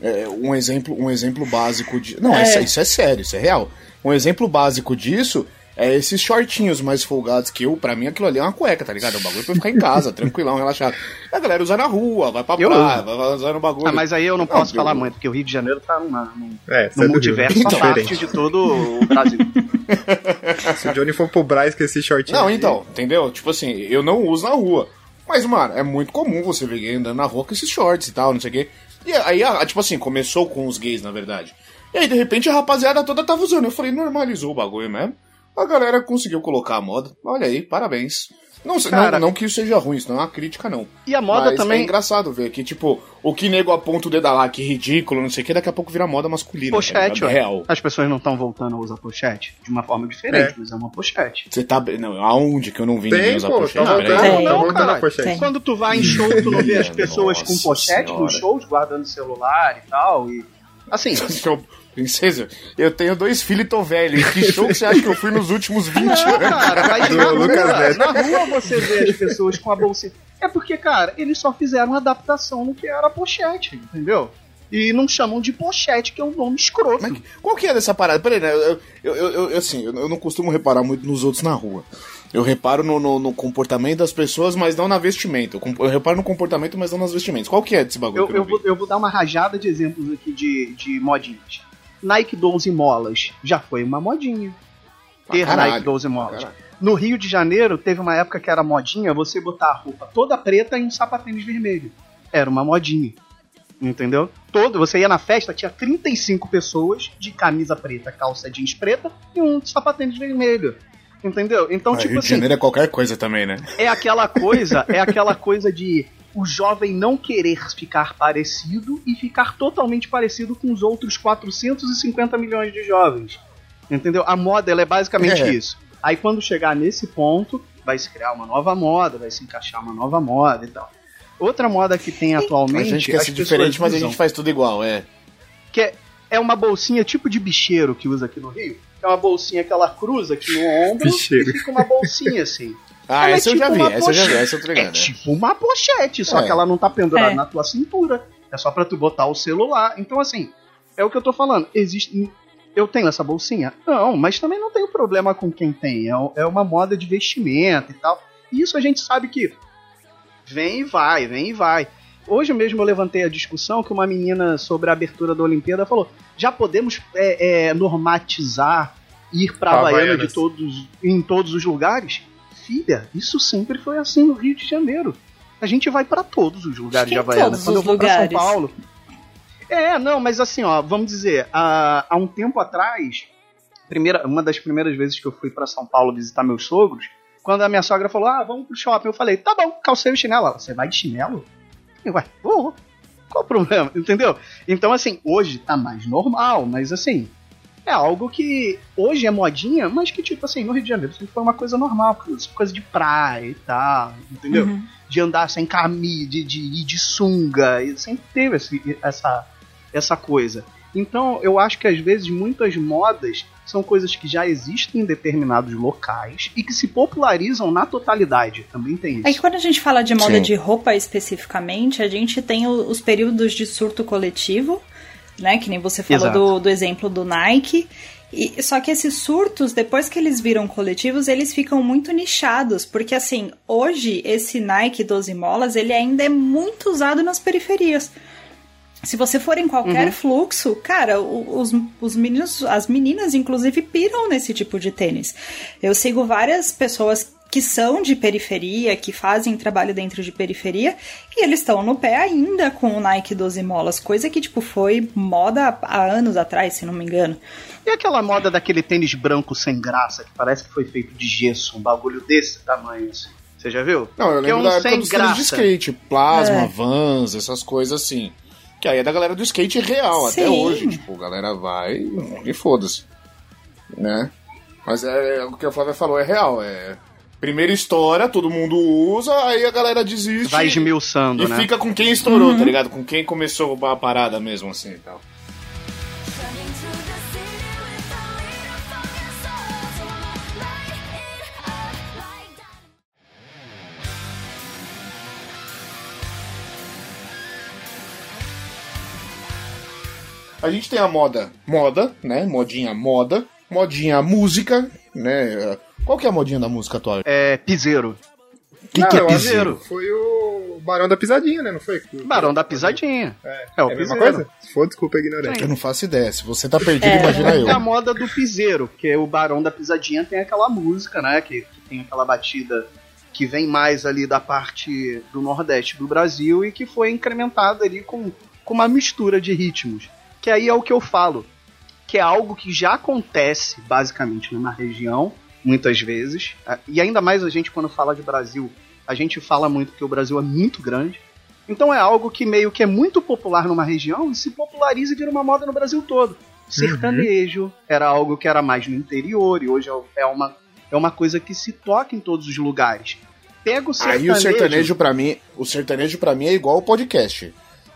É, um, exemplo, um exemplo básico de. Não, É. isso, isso é sério, isso é real. Um exemplo básico disso é esses shortinhos mais folgados que eu, pra mim, aquilo ali é uma cueca, tá ligado? É um bagulho pra eu ficar em casa, (laughs) tranquilão, relaxado. A galera usa na rua, vai pra Eu praia, uso. vai usar no bagulho. Ah, mas aí eu não posso eu- falar muito, porque o Rio de Janeiro tá numa, num, É, num é multiverso Então. parte de todo o Brasil. (laughs) Se o Johnny for pro Braz com esse shortinho. Não, aí, então, entendeu? Tipo assim, eu não uso na rua. Mas, mano, é muito comum você ver gay andando na rua com esses shorts e tal, não sei o quê. E aí, a- tipo assim, começou com os gays, na verdade. E aí, de repente, a rapaziada toda tava usando. Eu falei, normalizou o bagulho mesmo. A galera conseguiu colocar a moda. Olha aí, parabéns. Não, Cara- não, não que isso seja ruim, isso não é uma crítica, não. E a moda Mas também. É engraçado ver que, tipo, o que nego aponta o dedo lá, que ridículo, não sei o que, daqui a pouco vira moda masculina. tá Pochete, ligado? ué. real. As pessoas não estão voltando a usar pochete de uma forma diferente, É. mas é uma pochete. Você tá. Não, aonde que eu não vi ninguém usar pô, pochete? tá Não, voltando, Não, voltando a cara, pochete. Quando tu vai em show, tu não vê as (laughs) pessoas com pochete nos senhora. shows, guardando celular e tal. E assim. (laughs) Princesa, eu tenho dois filhos e tô velho. E que show que você acha que eu fui nos últimos 20 Não, anos? cara, mas Do na rua, na rua você vê as pessoas com a bolsinha. É porque, cara, eles só fizeram uma adaptação no que era pochete, entendeu? E não chamam de pochete, que é um nome escroto. Mas qual que é dessa parada? Peraí, né? Eu, eu, eu, assim, eu não costumo reparar muito nos outros na rua. Eu reparo no, no, no comportamento das pessoas, mas não na vestimenta. Eu Eu reparo no comportamento, mas não nas vestimentas. Qual que é desse bagulho Eu, eu, vou, eu vou dar uma rajada de exemplos aqui de, de modinhas. Nike 12 molas já foi uma modinha. Pra Ter caralho, Nike 12 pra molas. caralho. No Rio de Janeiro, teve uma época que era modinha você botar a roupa toda preta e um sapatênis vermelho. Era uma modinha. Entendeu? Todo, você ia na festa, tinha 35 pessoas de camisa preta, calça jeans preta e um sapatênis vermelho. Entendeu? Então, Ah, tipo Rio de assim, Janeiro é qualquer coisa também, né? é aquela coisa, é aquela coisa de o jovem não querer ficar parecido e ficar totalmente parecido com os outros 450 milhões de jovens. Entendeu? A moda ela é basicamente É. isso. Aí quando chegar nesse ponto, vai se criar uma nova moda, vai se encaixar uma nova moda e tal. Outra moda que tem atualmente, A gente quer ser diferente, mas a gente faz tudo igual, é. que é, é uma bolsinha tipo de bicheiro que usa aqui no Rio. É uma bolsinha que ela cruza aqui no ombro Bicheiro. e fica uma bolsinha assim. (laughs) Ah, Ela é essa eu já tipo vi, essa eu já vi, essa eu tô É né? tipo uma pochete, só É. que ela não tá pendurada É. na tua cintura. É só pra tu botar o celular. Então, assim, é o que eu tô falando. Existe. Eu tenho essa bolsinha? Não, mas também não tenho problema com quem tem. É, é uma moda de vestimento e tal. E isso a gente sabe que vem e vai, vem e vai. Hoje mesmo eu levantei a discussão que uma menina sobre a abertura da Olimpíada falou: já podemos é, é, normatizar ir pra Havaiana Havaianas. de todos, em todos os lugares? Filha, isso sempre foi assim no Rio de Janeiro. A gente vai pra todos os lugares de Havaiana. todos Quando os eu vou pra São. Paulo. É, não, mas assim, ó, vamos dizer, há, há um tempo atrás, primeira, uma das primeiras vezes que eu fui pra São Paulo visitar meus sogros, quando a minha sogra falou, ah, vamos pro shopping, eu falei, tá bom, calcei o chinelo. Ela, você vai de chinelo? Eu, Ué, vou. Qual o problema? (laughs) Entendeu? Então, assim, hoje tá mais normal, mas assim, é algo que hoje é modinha, mas que, tipo assim, no Rio de Janeiro sempre foi uma coisa normal, coisa de praia e tal, entendeu? Uhum. de andar sem camisa, de, de ir de sunga, e sempre teve esse- essa, essa coisa. Então, eu acho que às vezes muitas modas são coisas que já existem em determinados locais e que se popularizam na totalidade. Também tem É que isso. quando a gente fala de moda Sim. de roupa especificamente, a gente tem os períodos de surto coletivo, né? Que nem você falou do, do exemplo do Nike. E, só que esses surtos, depois que eles viram coletivos, eles ficam muito nichados. Porque assim, hoje esse Nike 12 molas, ele ainda é muito usado nas periferias. Se você for em qualquer Uhum. fluxo, cara, os, os meninos, as meninas, inclusive, piram nesse tipo de tênis. Eu sigo várias pessoas que são de periferia, que fazem trabalho dentro de periferia, e eles estão no pé ainda com o Nike 12 molas, coisa que, tipo, foi moda há anos atrás, se não me engano. E aquela moda daquele tênis branco sem graça, que parece que foi feito de gesso, um bagulho desse tamanho, assim. Você já viu? Não, eu que é lembro um da época sem dos tênis de graça. skate, plasma, É. vans, essas coisas assim. Que aí é da galera do skate real, até Sim. hoje. Tipo, a galera vai e foda-se. Né? Mas é, é o que a Flávia falou, é real. É. Primeiro estoura, todo mundo usa, aí a galera desiste. Vai esmiuçando, e né? fica com quem estourou, tá ligado? Com quem começou a parada mesmo, assim e tal. A gente tem a moda, moda, né? Modinha moda, modinha música, né? Qual que é a modinha da música atual? É, piseiro. que, Não, que é piseiro? Foi o Barão da Pisadinha, né? Não foi? Barão da Pisadinha. É, É o é a mesma piseiro. coisa? Se for, desculpa a ignorância. Eu não faço ideia. Se você tá perdido, É. imagina eu. É a moda do piseiro, porque o Barão da Pisadinha tem aquela música, né? Que, que tem aquela batida que vem mais ali da parte do Nordeste do Brasil e que foi incrementada ali com, com uma mistura de ritmos. Que aí é o que eu falo, que é algo que já acontece basicamente numa região, muitas vezes, ah, e ainda mais a gente quando fala de Brasil, a gente fala muito que o Brasil é muito grande. Então é algo que meio que é muito popular numa região e se populariza e vira uma moda no Brasil todo. Sertanejo era algo que era mais no interior e hoje é uma, é uma coisa que se toca em todos os lugares. Pega o sertanejo. Aí o sertanejo pra mim, o sertanejo para mim é igual o podcast.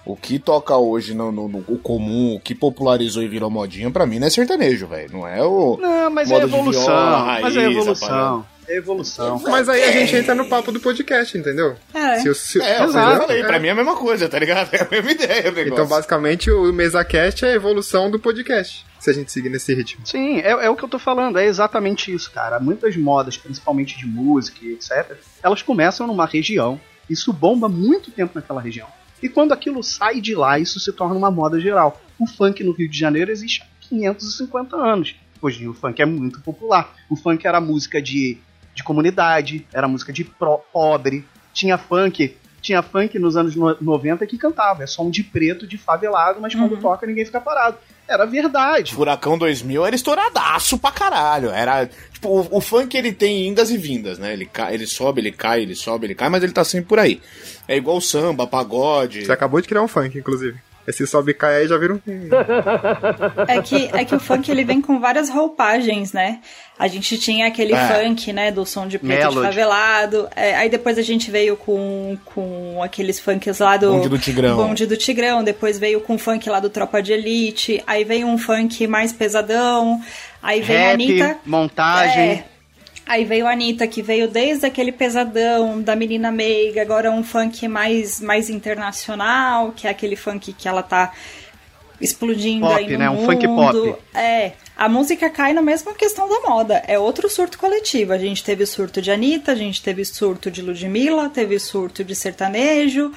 O que toca hoje no, no- no- o comum, o que popularizou e virou modinha, pra mim não é sertanejo, velho. Não é o. Não, mas Moda é de evolução. viola, mas é raiz, a evolução. É evolução. Mas aí a gente entra no papo do podcast, entendeu? É. Se se- É, eu Exato. falei, É. pra mim é a mesma coisa, tá ligado? (laughs) É a mesma ideia o negócio. Então, basicamente, o MesaCast é a evolução do podcast. Se a gente seguir nesse ritmo. Sim, é, é o que eu tô falando, é exatamente isso, cara. Muitas modas, principalmente de música e etc., elas começam numa região, isso bomba muito tempo naquela região. E quando aquilo sai de lá, isso se torna uma moda geral. O funk no Rio de Janeiro existe há 550 anos. Hoje o funk é muito popular. O funk era música de, de comunidade, era música de pro- pobre, tinha funk. Tinha funk nos anos no- 90 que cantava, é som de preto, de favelado, mas quando toca ninguém fica parado. Era verdade. Furacão 2000 era estouradaço pra caralho. Era. Tipo, o, o funk ele tem indas e vindas, né? Ele, cai, ele sobe, ele cai, ele sobe, ele cai, mas ele tá sempre por aí. É igual samba, pagode. Você acabou de criar um funk, inclusive. Esse sobe e cai aí já viram. É que, é que o funk ele vem com várias roupagens, né? A gente tinha aquele É. funk, né, do som de preto de Melody. favelado. É, aí depois a gente veio com, com aqueles funks lá do. Bonde do Tigrão. Bonde do Tigrão. Depois veio com funk lá do Tropa de Elite. Aí veio um funk mais pesadão. Aí veio a Rap, Anitta. montagem. É. Aí veio a Anitta, que veio desde aquele pesadão da menina meiga, agora um funk mais, mais internacional, que é aquele funk que ela tá explodindo Pop, aí no né? Um mundo. funk pop. É, a música cai na mesma questão da moda. É outro surto coletivo. A gente teve surto de Anitta, a gente teve surto de Ludmilla, teve surto de sertanejo.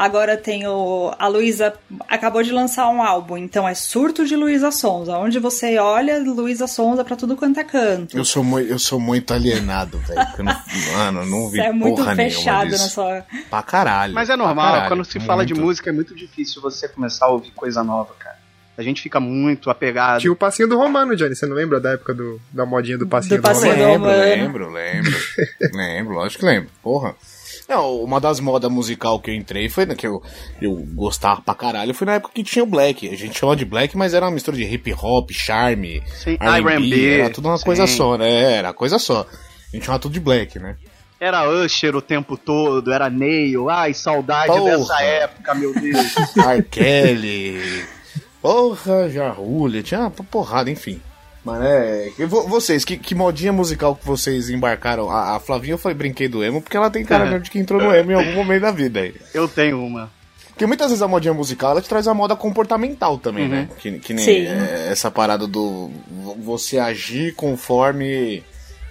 Agora tem o. A Luísa acabou de lançar um álbum, então é surto de Luísa Sonza. Onde você olha, Luísa Sonza pra tudo quanto é canto. Eu sou, muito, eu sou muito alienado, velho. Mano, eu não vi Você é muito porra fechado na sua. Pra caralho. Mas é normal, caralho, quando se fala de música é muito difícil você começar a ouvir coisa nova, cara. A gente fica muito apegado. Tinha o passinho do Romano, Johnny. Você não lembra da época do, da modinha do passinho Do do, passinho Romano? do- Lembro, lembro, lembro. lembro, lógico que lembro. Porra. Não, uma das modas musical que eu entrei foi na que eu, eu gostava pra caralho. Foi na época que tinha o Black. A gente chama de Black, mas era uma mistura de hip hop, charme, R&B, era tudo uma coisa sim. só, né? Era coisa só. A gente chamava tudo de Black, né? Era Usher o tempo todo, era Neil. Ai, saudade Porra. dessa época, meu Deus. (laughs) R. Kelly, porra, Jarulha, tinha uma porrada, enfim. Mas é. Vocês, que, que modinha musical que vocês embarcaram? A, a Flavinha foi brinquei do emo porque ela tem cara mesmo de que entrou no emo em algum momento da vida aí. Eu tenho uma. Porque muitas vezes a modinha musical ela te traz a moda comportamental também, Uhum. né? Que, que nem Sim. é, essa parada do vo- você agir conforme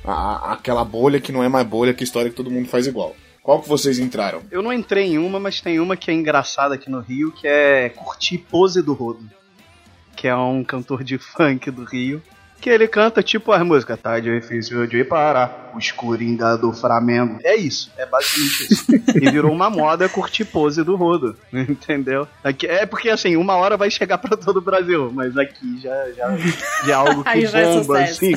a- aquela bolha que não é mais bolha, que história que todo mundo faz igual. Qual que vocês entraram? Eu não entrei em uma, mas tem uma que é engraçada aqui no Rio, que é Curtir Pose do Rodo. Que é um cantor de funk do Rio. Que ele canta tipo as músicas, tá difícil de parar, os Coringa do Flamengo. É isso, é basicamente isso. e virou uma moda curtir pose do rodo, (laughs) entendeu? Aqui, é porque assim, uma hora vai chegar pra todo o Brasil, mas aqui já, já, já é algo que é bomba, sucesso. assim.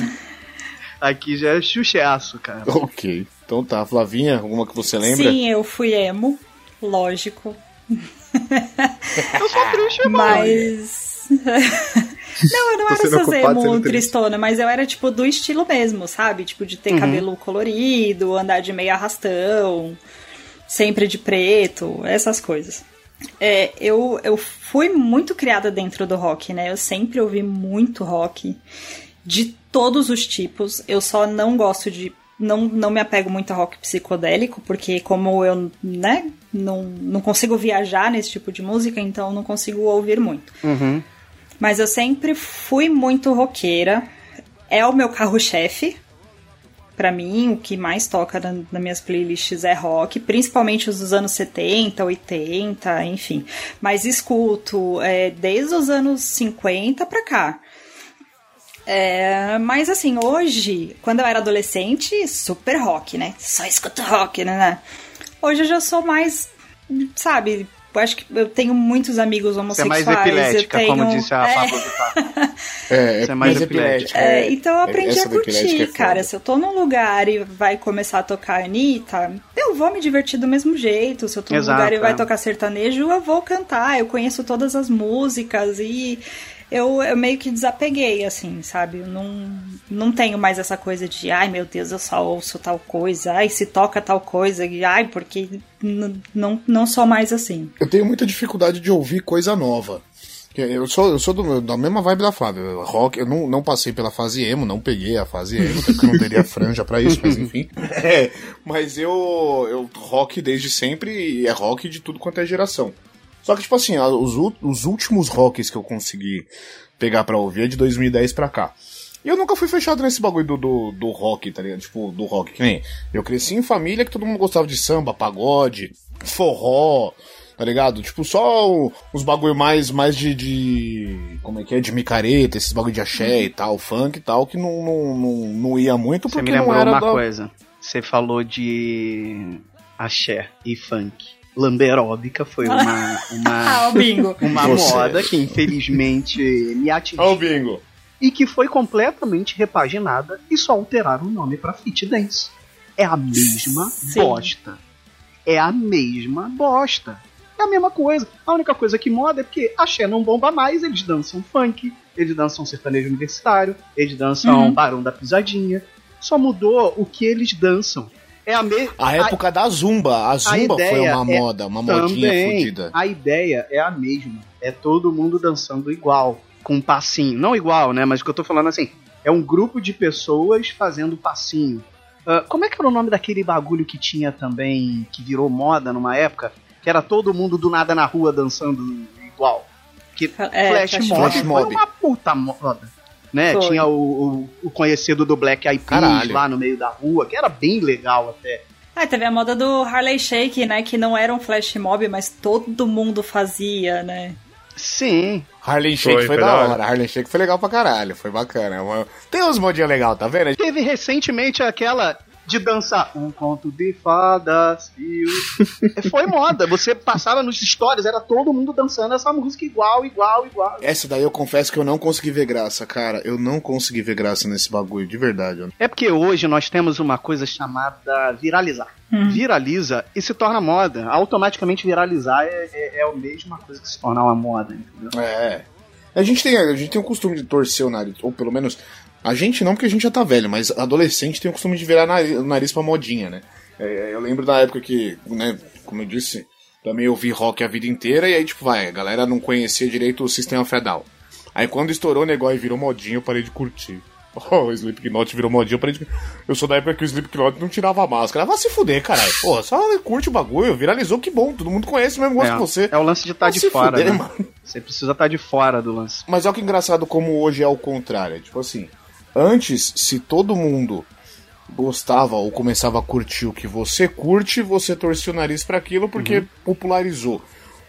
Aqui já é chuchaço, cara. Ok. Então tá, Flavinha, alguma que você lembra? Sim, eu fui emo, lógico. Eu sou triste, mano. Mas. (laughs) (laughs) não, eu não era não essas culpado emo sendo triste. tristona, mas eu era tipo do estilo mesmo, sabe? Tipo de ter cabelo colorido, andar de meio arrastão, sempre de preto, essas coisas. É, eu, eu fui muito criada dentro do rock, né? Eu sempre ouvi muito rock, de todos os tipos. Eu só não gosto de. Não, não me apego muito a rock psicodélico, porque como eu, né, não, não consigo viajar nesse tipo de música, então não consigo ouvir muito. Uhum. Mas eu sempre fui muito roqueira. É o meu carro-chefe. Pra mim, o que mais toca na, nas minhas playlists é rock, principalmente os dos anos 70, 80, enfim. Mas escuto é, desde os anos 50 pra cá. É, mas assim, hoje, quando eu era adolescente, super rock, né? Só escuto rock, né? né? Hoje eu já sou mais, sabe? Eu acho que eu tenho muitos amigos Você é homossexuais. mais epilética, eu tenho, como disse a (laughs) é, Pablo Vittar. É, Você é mais epilética. é, então eu aprendi essa a epilética curtir, é cara. Se eu tô num lugar e vai começar a tocar Anitta, eu vou me divertir do mesmo jeito. Se eu tô num Exato, lugar e vai é. tocar sertanejo, eu vou cantar. Eu conheço todas as músicas e eu, eu meio que desapeguei, assim, sabe? Eu não, não tenho mais essa coisa de, ai meu Deus, eu só ouço tal coisa, ai se toca tal coisa, e, ai, porque não, não sou mais assim. Eu tenho muita dificuldade de ouvir coisa nova. Eu sou, eu sou do- da mesma vibe da Flávia. Rock, eu não, não passei pela fase emo, não peguei a fase emo, porque eu não teria franja pra isso, mas enfim. (laughs) É, mas eu, eu rock desde sempre e é rock de tudo quanto é geração. Só que, tipo assim, os, os últimos rocks que eu consegui pegar pra ouvir é de 2010 pra cá. E eu nunca fui fechado nesse bagulho do, do, do rock, tá ligado? Tipo, do rock. Que nem eu cresci em família que todo mundo gostava de samba, pagode, forró, tá ligado? Tipo, só o- os bagulho mais, mais de, de. Como é que é? De micareta, esses bagulho de axé e tal, funk e tal, que não, não, não, não ia muito Você me porque não lembrou era uma da. coisa. Você falou de axé e funk. Lamberóbica foi uma, (laughs) Ah, uma, bingo. (laughs) uma Você. moda que infelizmente me atingiu. O bingo. e que foi completamente repaginada e só alteraram o nome pra Fit Dance. É a mesma Sim. bosta. É a mesma bosta. É a mesma coisa. A única coisa que moda é porque axé não bomba mais, eles dançam funk, eles dançam sertanejo universitário, eles dançam Uhum. Barão da Pisadinha. Só mudou o que eles dançam. É a mesma. A época da Zumba. A Zumba foi ideia uma é moda, uma modinha Também, fodida. a ideia é a mesma. É todo mundo dançando igual, com um passinho. Não igual, né? Mas o que eu tô falando assim, é um grupo de pessoas fazendo passinho. Ah, como é que era o nome daquele bagulho que tinha também, que virou moda numa época? Que era todo mundo do nada na rua dançando igual. Que É, Flash, Flash Mob Mob. foi Flash Mob. uma puta moda. Né? Foi. Tinha o, o, o conhecido do Black Eyed Peas lá no meio da rua, que era bem legal até. Ah, teve a moda do Harley Shake, né? Que não era um flash mob, mas todo mundo fazia, né? Sim, Harley Shake Foi, foi, foi da hora. hora. Harley Shake foi legal pra caralho. Foi bacana. Tem uns modinhos legais, tá vendo? Teve recentemente aquela de dançar um conto de fadas e o... (laughs) Foi moda, você passava nos stories, era todo mundo dançando essa música igual, igual, igual. Essa daí eu confesso que eu não consegui ver graça, cara. Eu não consegui ver graça nesse bagulho, de verdade. É porque hoje nós temos uma coisa chamada viralizar. Hum. Viraliza e se torna moda. Automaticamente viralizar é, é, é a mesma coisa que se tornar uma moda, entendeu? É. A gente tem, a gente tem o costume de torcer o nariz, ou pelo menos. A gente não, porque a gente já tá velho, mas adolescente tem o costume de virar o nariz pra modinha, né? É, eu lembro da época que, né, como eu disse, também ouvi rock a vida inteira, e aí, tipo, vai, a galera não conhecia direito o sistema Fedal. Aí quando estourou o negócio e virou modinha, eu parei de curtir. (laughs) Oh, o Slipknot virou modinha, eu parei de... Eu sou da época que o Slipknot não tirava a máscara. Vai se fuder, caralho. Porra, só curte o bagulho, viralizou, que bom. Todo mundo conhece o mesmo gosto é, que você. é o lance de estar Vai de fora, fuder, né? mano. Você precisa estar de fora do lance. Mas olha que engraçado como hoje é o contrário. É Tipo assim, antes, se todo mundo gostava ou começava a curtir o que você curte, você torcia o nariz pra aquilo porque popularizou.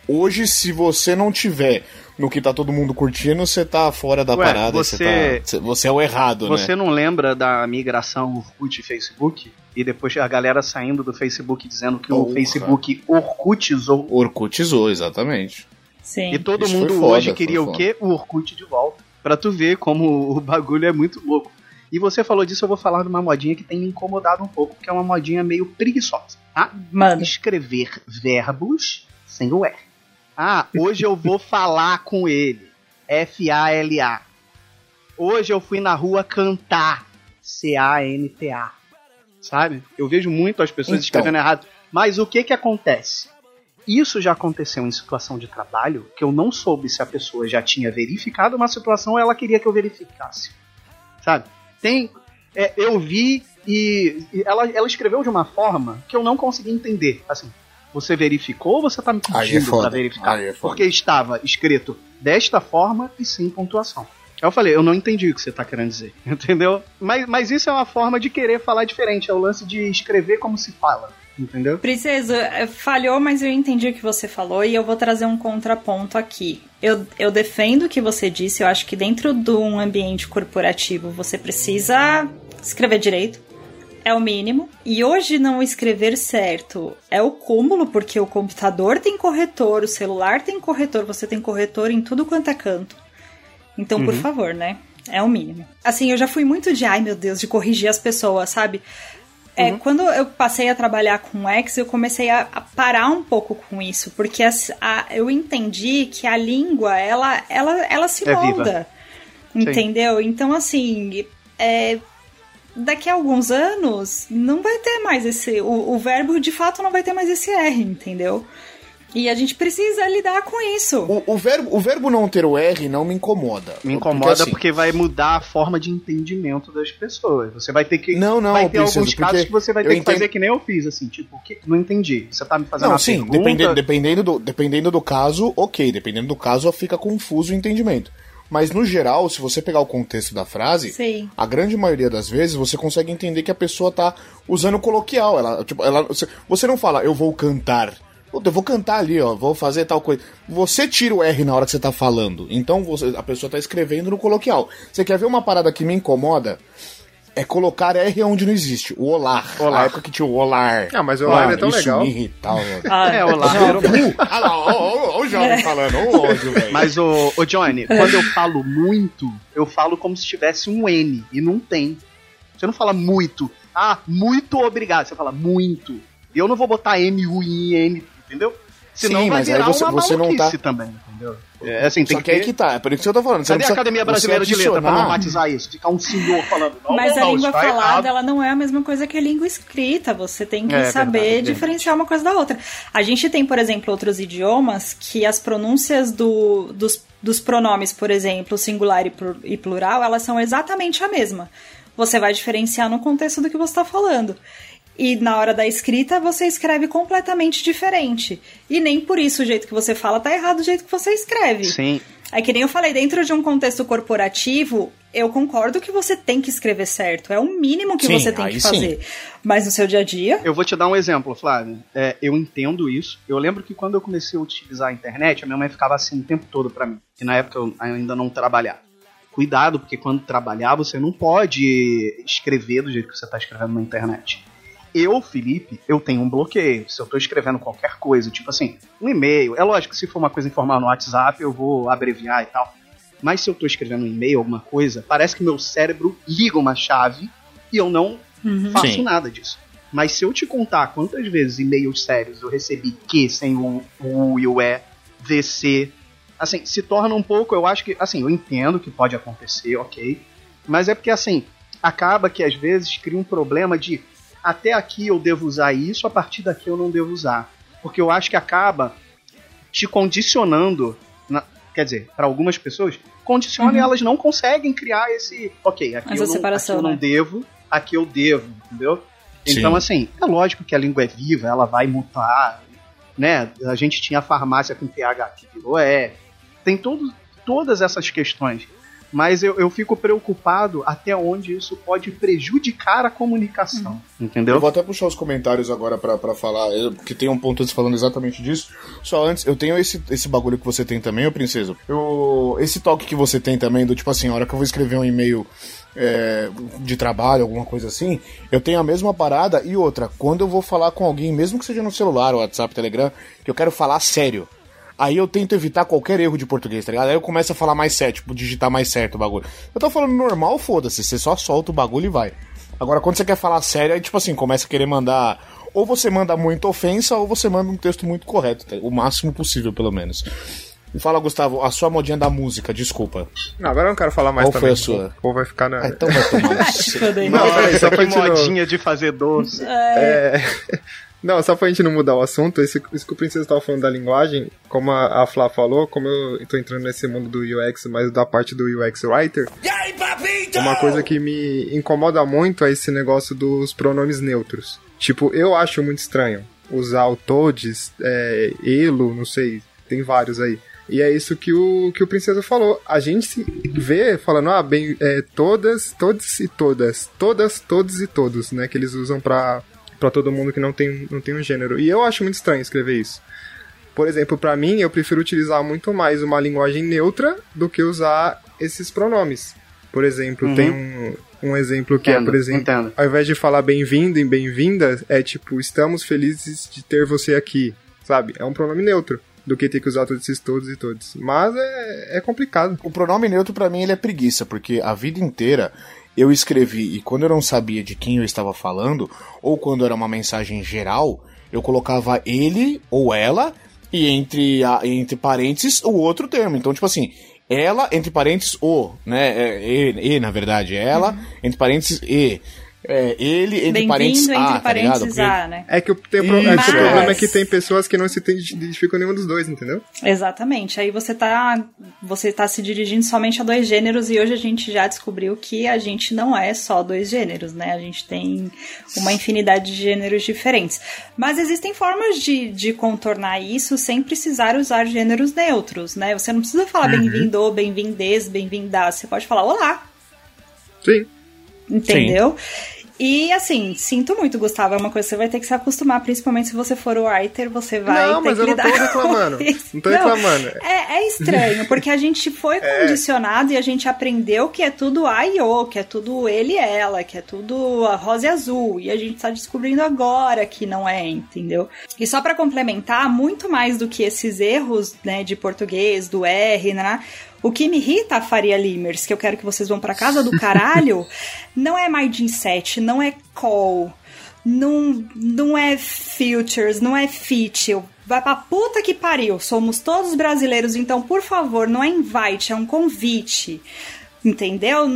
Hoje, se você não tiver no que tá todo mundo curtindo, você tá fora da Ué, parada. você- Você, tá, cê- você é o errado, Você né? não lembra da migração Orkut e Facebook? E depois a galera saindo do Facebook dizendo que o Porra. Facebook Orkutizou. Orkutizou, exatamente. Sim. E todo Isso mundo foda, hoje queria o quê? O Orkut de volta. Pra tu ver como o bagulho é muito louco. E você falou disso, eu vou falar de uma modinha que tem me incomodado um pouco, que é uma modinha meio preguiçosa, tá? Manda. Escrever verbos sem o R. Ah, hoje eu vou falar com ele. F-A-L-A. Hoje eu fui na rua cantar. C-A-N-T-A. Sabe? Eu vejo muito as pessoas Então. escrevendo errado. Mas o que que acontece? Isso já aconteceu em situação de trabalho, que eu não soube se a pessoa já tinha verificado uma situação ou ela queria que eu verificasse. Sabe? Tem. é, eu vi e, e ela, ela escreveu de uma forma que eu não consegui entender. Assim, você verificou ou você tá me é pedindo foda, pra verificar? é. Porque estava escrito desta forma e sem pontuação. Aí eu falei, eu não entendi o que você tá querendo dizer, (laughs) entendeu? Mas, mas isso é uma forma de querer falar diferente, é o lance de escrever como se fala, entendeu? Princesa, eh, falhou, mas eu entendi o que você falou e eu vou trazer um contraponto aqui. Eu, eu defendo o que você disse, eu acho que dentro de um ambiente corporativo você precisa escrever direito. É o mínimo. E hoje não escrever certo é o cúmulo, porque o computador tem corretor, o celular tem corretor, você tem corretor em tudo quanto é canto. Então, por favor, né? É o mínimo. Assim, eu já fui muito de, ai meu Deus, de corrigir as pessoas, sabe? É, quando eu passei a trabalhar com X, eu comecei a, a parar um pouco com isso, porque as- a- eu entendi que a língua, ela, ela, ela se É viva. molda. Entendeu? Então, assim, é, daqui a alguns anos, não vai ter mais esse. O, o verbo de fato não vai ter mais esse R, entendeu? E a gente precisa lidar com isso. O, o verbo, o verbo não ter o R não me incomoda. Me incomoda porque, assim, vai mudar a forma de entendimento das pessoas. Você vai ter que. Não, não, vai ter Princesa, alguns casos porque que você vai ter que entendo- fazer que nem eu fiz, assim, tipo, o que? não entendi. Você tá me fazendo Não, uma sim, pergunta. dependendo, dependendo, do, dependendo do caso, ok. Dependendo do caso, fica confuso o entendimento. Mas no geral, se você pegar o contexto da frase, Sim. a grande maioria das vezes você consegue entender que a pessoa tá usando coloquial. Ela, tipo, ela, você- você não fala, eu vou cantar. Puta, eu vou cantar ali, ó, vou fazer tal coisa. Você tira o R na hora que você tá falando. Então você- a pessoa tá escrevendo no coloquial. Você quer ver uma parada que me incomoda? É colocar R onde não existe. O olar. Olar. A época que tinha o olar. Ah, mas o olar é tão isso legal. me irritava. Ah, É, olá. Ah (laughs) lá, ó, ó, ó, o jovem falando, ô ódio, velho. Mas, ô, ô Johnny, quando eu falo muito, eu falo como se tivesse um N, e não tem. Você não fala muito. Ah, muito obrigado. Você fala muito. E eu não vou botar M-U-I-N, entendeu? Senão Sim, vai mas aí virar você- uma você não tá- também, entendeu? É assim, tem Só que que aí ter... que tá, é por isso que eu tô falando. Você Cadê não a precisa- Academia Brasileira de Letra pra normatizar isso? Ficar um senhor falando. Não, Mas não, a língua tá falada, errado. ela não é a mesma coisa que a língua escrita. Você tem que É, saber verdade, verdade. diferenciar uma coisa da outra. A gente tem, por exemplo, outros idiomas que as pronúncias do- dos, dos pronomes, por exemplo, singular e e plural, elas são exatamente a mesma. Você vai diferenciar no contexto do que você está falando. E na hora da escrita, você escreve completamente diferente. E nem por isso o jeito que você fala tá errado do jeito que você escreve. Sim. É que nem eu falei, dentro de um contexto corporativo, eu concordo que você tem que escrever certo. É o mínimo que Sim, você tem que sim. fazer. Mas no seu dia a dia. Eu vou te dar um exemplo, Flávio. É, eu entendo isso. Eu lembro que quando eu comecei a utilizar a internet, a minha mãe ficava assim o tempo todo pra mim. E na época eu ainda não trabalhava. Cuidado, porque quando trabalhar você não pode escrever do jeito que você tá escrevendo na internet. Eu, Felipe, eu tenho um bloqueio. Se eu tô escrevendo qualquer coisa, tipo assim, um e-mail, é lógico que se for uma coisa informal no WhatsApp, eu vou abreviar e tal. Mas se eu tô escrevendo um e-mail, alguma coisa, parece que meu cérebro liga uma chave e eu não faço Sim. nada disso. Mas se eu te contar quantas vezes e-mails sérios eu recebi que sem o U e o E, VC, assim, se torna um pouco, eu acho que, assim, eu entendo que pode acontecer, ok, mas é porque, assim, acaba que às vezes cria um problema de até aqui eu devo usar isso, a partir daqui eu não devo usar. Porque eu acho que acaba te condicionando, na- quer dizer, para algumas pessoas, condiciona e elas não conseguem criar esse, ok, aqui, eu não, aqui eu não né? devo, aqui eu devo, entendeu? Sim. Então, assim, é lógico que a língua é viva, ela vai mutar, né? A gente tinha a farmácia com PH que virou E. Tem todo, todas essas questões. Mas eu, eu fico preocupado até onde isso pode prejudicar a comunicação. Eu Entendeu? vou até puxar os comentários agora pra, pra falar, eu- que tem um ponto antes falando exatamente disso. Só antes, eu tenho esse, esse bagulho que você tem também, ô princesa. Eu, esse toque que você tem também, do tipo assim, a hora que eu vou escrever um e-mail é, de trabalho, alguma coisa assim, eu tenho a mesma parada e outra, quando eu vou falar com alguém, mesmo que seja no celular, WhatsApp, Telegram, que eu quero falar sério. Aí eu tento evitar qualquer erro de português, tá ligado? Aí eu começo a falar mais certo, tipo, digitar mais certo o bagulho. Eu tô falando normal, foda-se, você só solta o bagulho e vai. Agora, quando você quer falar sério, aí, tipo assim, começa a querer mandar. Ou você manda muita ofensa, ou você manda um texto muito correto, tá? o máximo possível, pelo menos. E fala, Gustavo, a sua modinha da música, desculpa. Não, agora eu não quero falar mais Qual foi também. a sua? O povo vai ficar na. Ah, então vai tomar (laughs) foder. Não, peraí, só que não- modinha de fazer doce. É. Não, só pra gente não mudar o assunto, esse, isso que o Princesa tava falando da linguagem, como a, a Flá falou, como eu tô entrando nesse mundo do UX, mas da parte do UX Writer, uma coisa que me incomoda muito é esse negócio dos pronomes neutros. Tipo, eu acho muito estranho usar o todes, é, elo, não sei, tem vários aí. E é isso que o, que o Princesa falou. A gente se vê falando, ah, bem, é, todas, todos e todas. Todas, todos e todos, né? Que eles usam pra, pra todo mundo que não tem, não tem um gênero. E eu acho muito estranho escrever isso. Por exemplo, pra mim, eu prefiro utilizar muito mais uma linguagem neutra do que usar esses pronomes. Por exemplo, Uhum. tem um, um exemplo que é, Entendo, por exemplo, entendo. ao invés de falar bem-vindo e bem-vinda, é tipo, estamos felizes de ter você aqui, sabe? É um pronome neutro, do que ter que usar todos esses todos e todos. Mas é, é complicado. O pronome neutro pra mim ele é preguiça, porque a vida inteira eu escrevi e quando eu não sabia de quem eu estava falando, ou quando era uma mensagem geral, eu colocava ele ou ela e entre, a, entre parênteses o outro termo. Então, tipo assim, ela, entre parênteses, o, né? É, e, e, na verdade, ela, entre parênteses, e. É, ele, entre parênteses, Bem-vindo a, entre tá ligado? parênteses Porque- A, né? É que o, tem, é Isso, o problema é mas- que tem pessoas que não se identificam nenhum dos dois, entendeu? Exatamente. Aí você tá, você tá se dirigindo somente a dois gêneros e hoje a gente já descobriu que a gente não é só dois gêneros, né? A gente tem uma infinidade de gêneros diferentes. Mas existem formas de, de contornar isso sem precisar usar gêneros neutros, né? Você não precisa falar bem-vindo, bem-vindes, bem-vindas. Você pode falar olá, Sim. Entendeu? E assim, sinto muito, Gustavo. É uma coisa que você vai ter que se acostumar, principalmente se você for o writer, você vai Não, ter mas que eu não tô lidar reclamando. (laughs) Não tô reclamando. É, é estranho, porque a gente foi (laughs) condicionado e a gente aprendeu que é tudo A e O, que é tudo ele e ela, que é tudo a rosa e azul. E a gente tá descobrindo agora que não é, entendeu? E só pra complementar, muito mais do que esses erros, né, de português, do R, né? O que me irrita, Faria Limers, que eu quero que vocês vão pra casa do caralho, (laughs) não é mindset, não é call, não, não é futures, não é fit. Vai pra puta que pariu. Somos todos brasileiros, então, por favor, não é invite, é um convite. Entendeu?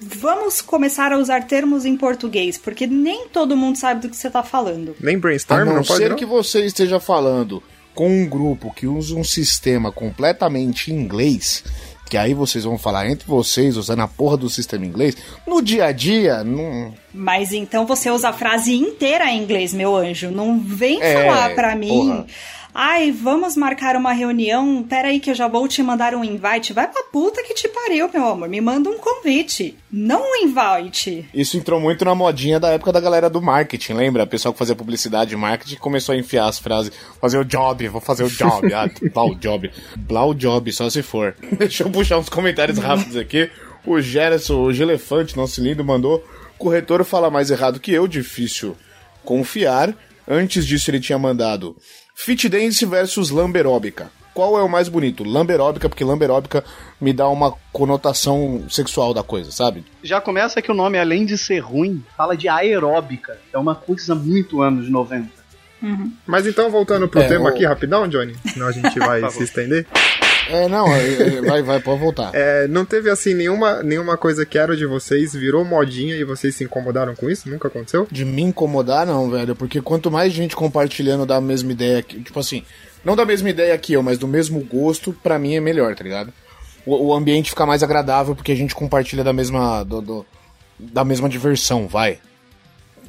Vamos começar a usar termos em português, porque nem todo mundo sabe do que você tá falando. Nem A brainstorm, não, não pode ser não? que você esteja falando com um grupo que usa um sistema completamente em inglês, que aí vocês vão falar entre vocês usando a porra do sistema em inglês, no dia a dia, não. Mas então você usa a frase inteira em inglês, meu anjo. Não vem É, falar pra mim. porra. Ai, vamos marcar uma reunião. Pera aí que eu já vou te mandar um invite. Vai pra puta que te pariu, meu amor. Me manda um convite, não um invite. Isso entrou muito na modinha da época da galera do marketing, lembra? O pessoal que fazia publicidade e marketing começou a enfiar as frases, fazer o job, vou fazer o job, ah, (laughs) blau job, blau job, só se for. (laughs) Deixa eu puxar uns comentários rápidos aqui. O Gerson, o Gelefante, nosso lindo, mandou, corretor fala mais errado que eu, difícil confiar. Antes disso ele tinha mandado Fit Dance versus Lamberóbica. Qual é o mais bonito? Lamberóbica, porque Lamberóbica me dá uma conotação sexual da coisa, sabe? Já começa que o nome, além de ser ruim, fala de aeróbica. É uma coisa muito anos 90. Mas então, voltando pro É, tema o- aqui, rapidão, Johnny, senão a gente (laughs) vai se estender. É, não, é, é, vai, vai, pode voltar. É, não teve assim nenhuma, nenhuma coisa que era de vocês, virou modinha e vocês se incomodaram com isso? Nunca aconteceu? De me incomodar, não, velho, porque quanto mais gente compartilhando da mesma ideia, que, tipo assim, não da mesma ideia que eu, mas do mesmo gosto, pra mim é melhor, tá ligado? O, o ambiente fica mais agradável porque a gente compartilha da mesma, do- do- da mesma diversão, vai.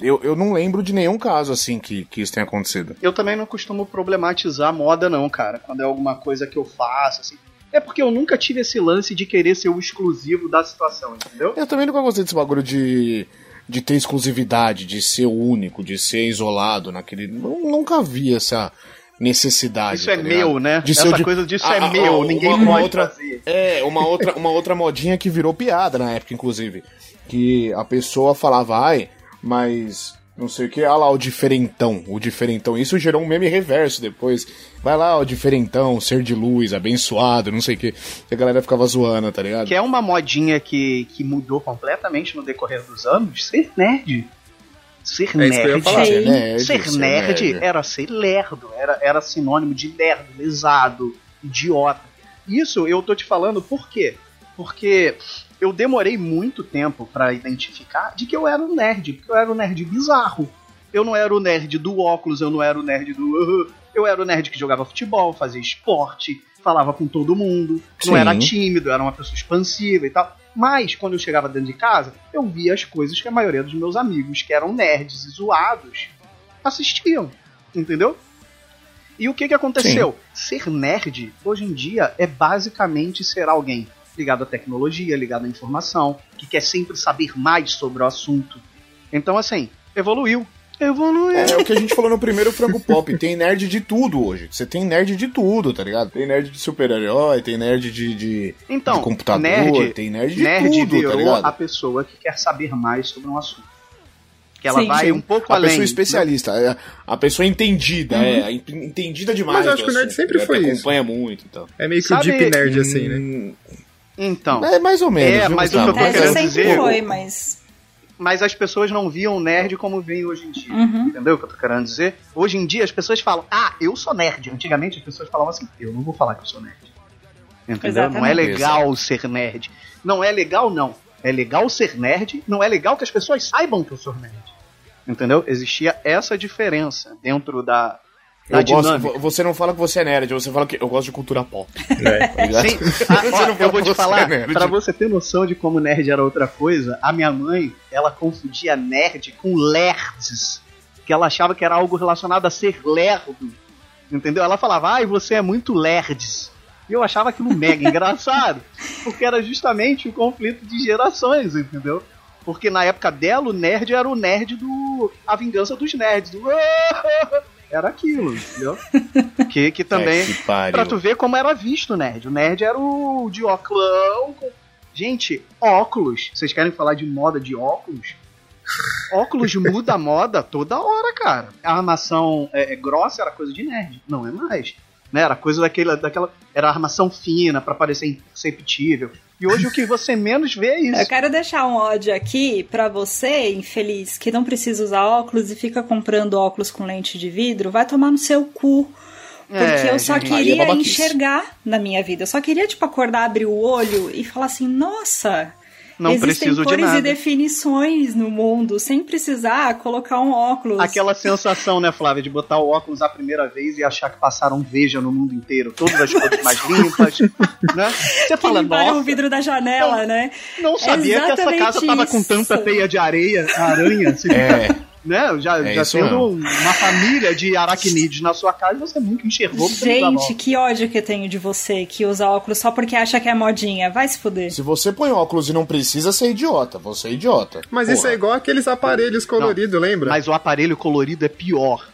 Eu, eu não lembro de nenhum caso assim que, que isso tenha acontecido. Eu também não costumo problematizar moda, não, cara. Quando é alguma coisa que eu faço, assim. É porque eu nunca tive esse lance de querer ser o exclusivo da situação, entendeu? Eu também nunca gostei desse bagulho de, de ter exclusividade, de ser único, de ser isolado naquele. nu- Nunca vi essa necessidade. Isso é tá ligado? meu, né? De Essa de- coisa disso Ah, é ah, meu, ah, ninguém uma- uma pode outra, fazer. É, uma outra, uma outra modinha que virou piada na época, inclusive. Que a pessoa falava, ai, mas não sei o que, ah lá, o diferentão, o diferentão. Isso gerou um meme reverso depois. Vai lá, o diferentão, ser de luz, abençoado, não sei o que. E a galera ficava zoando, tá ligado? Que é uma modinha que, que mudou completamente no decorrer dos anos, ser nerd. Ser É nerd. Ser nerd, ser ser nerd nerd. era ser lerdo, era, era sinônimo de lerdo, lesado, idiota. Isso eu tô te falando por quê? Porque eu demorei muito tempo pra identificar de que eu era um nerd, porque eu era um nerd bizarro. Eu não era o nerd do óculos, eu não era o nerd do. (laughs) Eu era o nerd que jogava futebol, fazia esporte, falava com todo mundo, não Sim. era tímido, era uma pessoa expansiva e tal. Mas, quando eu chegava dentro de casa, eu via as coisas que a maioria dos meus amigos, que eram nerds e zoados, assistiam. Entendeu? E o que, que aconteceu? Ser nerd, hoje em dia, é basicamente ser alguém ligado à tecnologia, ligado à informação, que quer sempre saber mais sobre o assunto. Então, assim, evoluiu. Evoluiu. É, o que a gente falou no primeiro Frango Pop. Tem nerd de tudo hoje. Você tem nerd de tudo, tá ligado? Tem nerd de super-herói, tem nerd de, de, Então, de computador, nerd, tem nerd de nerd tudo, tá ligado? a pessoa que quer saber mais sobre um assunto. Que ela Sim. vai Sim. um pouco a além. pessoa especialista, é, a pessoa entendida, é, a en- entendida demais. Mas eu acho que o nerd assunto, sempre né, foi isso. acompanha muito e tal. É meio que Sabe- o Deep Nerd, assim, né? Então, É mais ou menos. É, viu, mas o que eu tô querendo sempre dizer- foi, mas. mas as pessoas não viam nerd como veem hoje em dia. Uhum. Entendeu o que eu tô querendo dizer? Hoje em dia as pessoas falam, ah, eu sou nerd. Antigamente as pessoas falavam assim, eu não vou falar que eu sou nerd. Entendeu? Não é Exatamente. legal ser nerd. Não é legal, não. É legal ser nerd, não é legal que as pessoas saibam que eu sou nerd. Entendeu? Existia essa diferença dentro da, Eu gosto, dinâmica. você não fala que você é nerd, você fala que eu gosto de cultura pop. É. Tá? Sim. (laughs) Ah, Você ó, não fala eu vou te falar, é pra você ter noção de como nerd era outra coisa, a minha mãe, ela confundia nerd com lerds, que ela achava que era algo relacionado a ser lerdo, entendeu? Ela falava, ai, você é muito lerds. E eu achava aquilo mega engraçado, (laughs) porque era justamente o conflito de gerações, entendeu? Porque na época dela, o nerd era o nerd do A Vingança dos Nerds, do... (laughs) Era aquilo, entendeu? (laughs) Que, que também... É, que. Pra tu ver como era visto o nerd. O nerd era o de Gente, óculos. Vocês querem falar de moda de óculos? Óculos muda a moda toda hora, cara. A armação é, é grossa era coisa de nerd. Não é mais. Né? Era coisa daquela, daquela. Era armação fina pra parecer imperceptível. E hoje o que você menos vê é Eu isso. quero deixar um ódio aqui pra você, infeliz, que não precisa usar óculos e fica comprando óculos com lente de vidro, vai tomar no seu cu. Porque É, eu só é queria enxergar na minha vida. Eu só queria, tipo, acordar, abrir o olho e falar assim, nossa, Não existem preciso de cores nada. e definições no mundo, sem precisar colocar um óculos. Aquela (laughs) sensação, né, Flávia, de botar o óculos a primeira vez e achar que passaram veja no mundo inteiro. Todas as cores mais limpas, né? Você que fala, limparam o nossa, vidro da janela, né? não sabia que essa exatamente casa tava com isso. tanta teia de areia, aranha, você É, né? Já, É já tendo mesmo. uma família de aracnídeos na sua casa, você nunca enxergou Gente, que ódio que eu tenho de você que usa óculos só porque acha que é modinha. Vai se fuder. se você põe óculos e não precisa ser idiota, você é idiota. Mas isso é igual aqueles aparelhos coloridos, lembra? Mas o aparelho colorido é pior.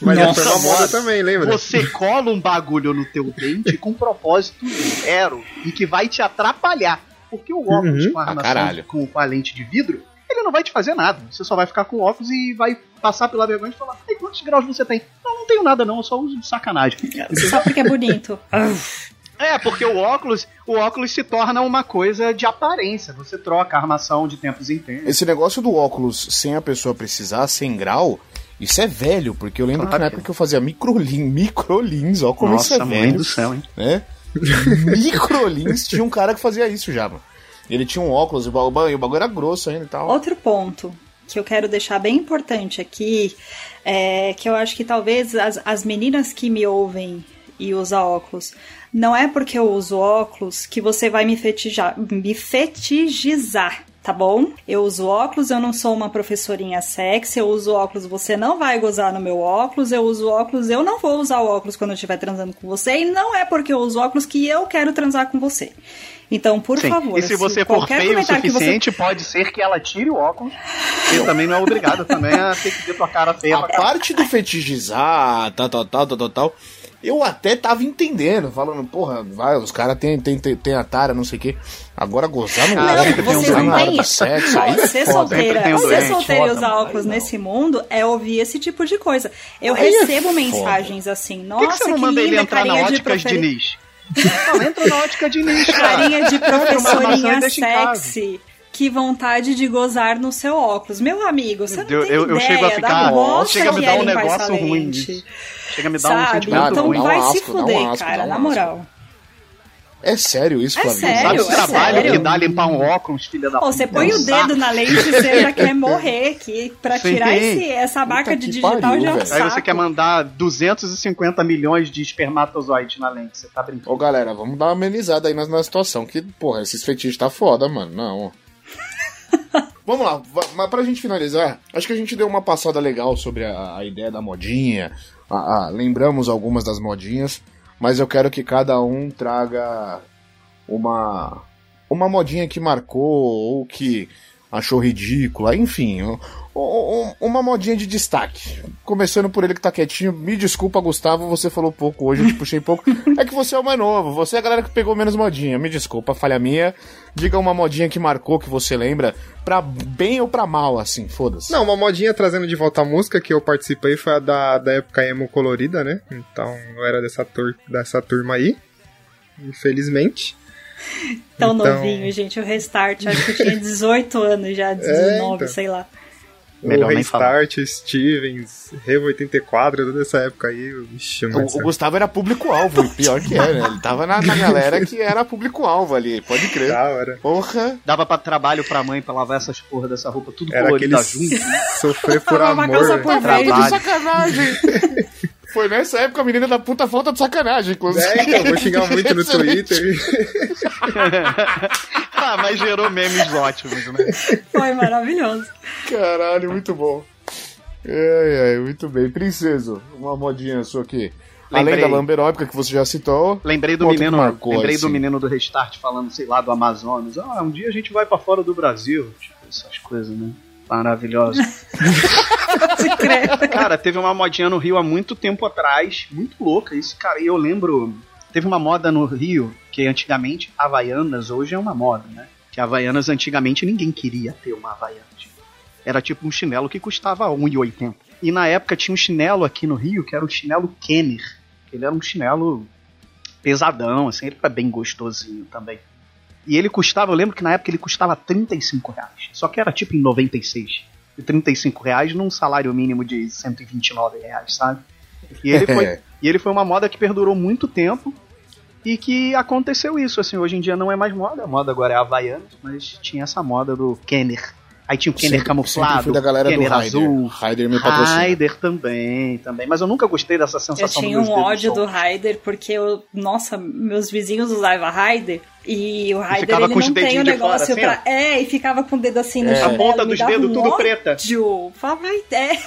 Mas Nossa, foi uma moda também, lembra? Você (laughs) cola um bagulho no teu dente com um propósito zero e que vai te atrapalhar. Porque o óculos Uhum. com a Ah, com, com a lente de vidro, ele não vai te fazer nada. Você só vai ficar com óculos e vai passar pela vergonha e falar: Ei, quantos graus você tem? Não, não tenho nada, não, eu só uso de sacanagem. (laughs) Só porque é bonito. (laughs) É, porque o óculos, o óculos se torna uma coisa de aparência. Você troca a armação de tempos em tempos. Esse negócio do óculos sem a pessoa precisar, sem grau, isso é velho, porque eu lembro que Claro na que época que eu fazia microlins, microlins, ó como isso é Nossa, mãe velho, do céu, hein? né? (laughs) microlins, tinha um cara que fazia isso já, mano. Ele tinha um óculos e o bagulho, o bagulho era grosso ainda e tal. Outro ponto que eu quero deixar bem importante aqui é que eu acho que talvez as, as meninas que me ouvem e usam óculos, não é porque eu uso óculos que você vai me fetijar, me fetichizar. Tá bom? Eu uso óculos, eu não sou uma professorinha sexy, eu uso óculos, você não vai gozar no meu óculos, eu uso óculos, eu não vou usar o óculos quando eu estiver transando com você, e não é porque eu uso óculos que eu quero transar com você. Então, por Sim. favor, E se você for qualquer feio o que você suficiente, pode ser que ela tire o óculos. E também não é obrigado também a ter que ver tua cara feia A parte do fetichizar, tal, tal, tal, tal, tal, tal, eu até tava entendendo, falando, porra, vai, os caras tem, tem, tem, tem a tara, não sei o quê. Agora gozar no Cara, tem um gozar na hora doente. do sexo, aí é Ser foda. solteira, tem um ser solteira e usar óculos nesse mundo é ouvir esse tipo de coisa. Eu Aí é recebo foda. mensagens assim, nossa, que, que você não que manda ele linda, entrar na carinha de Diniz? Não, entra na ótica Diniz, cara. carinha de professorinha sexy. Que vontade de gozar no seu óculos. Meu amigo, você não Eu- tem eu- eu ideia chego a da ficar- bosta chega a me que dar é um negócio ruim. Chega a me dar um Sabe? sentimento Ah, Então dá um vai se asco, um fuder, asco, cara, um na asco. moral. É sério isso, É Flavinho? sério, Sabe o é trabalho sério. que dá limpar um óculos, filha da Pô, você põe o dedo na lente e você já quer (laughs) morrer, que pra Sim. tirar esse, essa marca de digital pariu, já é um velho. saco. Aí você quer mandar 250 milhões de espermatozoides na lente, você tá brincando. Ô galera, vamos dar uma amenizada aí na, na situação, que, porra, esses fetiches tá foda, mano. Não. (laughs) vamos lá, mas pra gente finalizar, acho que a gente deu uma passada legal sobre a, a ideia da modinha, a- a- lembramos algumas das modinhas, mas eu quero que cada um traga uma, uma modinha que marcou ou que achou ridícula, enfim, uma modinha de destaque. Começando por ele que tá quietinho, me desculpa, Gustavo, você falou pouco hoje, eu te puxei pouco. (laughs) É que você é o mais novo, você é a galera que pegou menos modinha, me desculpa, falha minha. Diga uma modinha que marcou, que você lembra, pra bem ou pra mal, assim, foda-se. Não, uma modinha trazendo de volta a música que eu participei foi a da, da época emo colorida, né? Então eu era dessa, tur dessa turma aí. Infelizmente. Tão Então- novinho, gente. O restart, acho que eu tinha (laughs) 18 anos já, 19, então. sei lá. Melhor o. Restart, Stevens, Revo 84, toda essa época aí. Ixi, O, o Gustavo era público-alvo, pior que é, né? Ele tava na, na galera que era público-alvo ali, pode crer. da hora. Porra, Dava pra trabalho pra mãe pra lavar essas porra dessa roupa, tudo Era colorida aquele junto. sofrer por Tava uma calça amor. por Trabalho. sacanagem. (laughs) Foi nessa época a menina da puta falta de sacanagem, inclusive. É, então, vou xingar muito no. (laughs) Twitter. (laughs) ah, mas gerou memes ótimos, né? Foi maravilhoso. Caralho, muito bom. Ai, ai, muito bem. Princeso, uma modinha sua aqui. Lembrei. Além da lamberópica que você já citou. Lembrei do menino, marcou, lembrei do assim. menino do Restart falando, sei lá, do Amazonas. Ah, um dia a gente vai pra fora do Brasil. Tipo, essas coisas, né? Maravilhoso. (laughs) Cara, teve uma modinha no Rio há muito tempo atrás, muito louca isso, cara. E eu lembro, teve uma moda no Rio que antigamente Havaianas, hoje é uma moda, né? Que Havaianas antigamente ninguém queria ter uma Havaianas. Era tipo um chinelo que custava R$ 1,80. E na época tinha um chinelo aqui no Rio que era um chinelo Kenner. Ele era um chinelo pesadão, assim, ele era bem gostosinho também. E ele custava, eu lembro que na época ele custava 35 reais. Só que era tipo em 96. E 35 reais num salário mínimo de 129 reais, sabe? E ele foi, (laughs) e ele foi uma moda que perdurou muito tempo e que aconteceu isso, assim, hoje em dia não é mais moda, a moda agora é Havaianas, mas tinha essa moda do Kenner. Aí tinha o Kenner Sempre- camuflado, sempre da galera do Kenner Raider. azul, Raider me patrocina. Raider também, também, mas eu nunca gostei dessa Eu sensação tinha dos um ódio do. Raider, porque eu, nossa, meus vizinhos usavam Raider e o Raider ele não tem o de fora, negócio assim, pra. É, e ficava com o dedo assim no É. chinelo. A ponta dos dedos um tudo preta. Falava, é.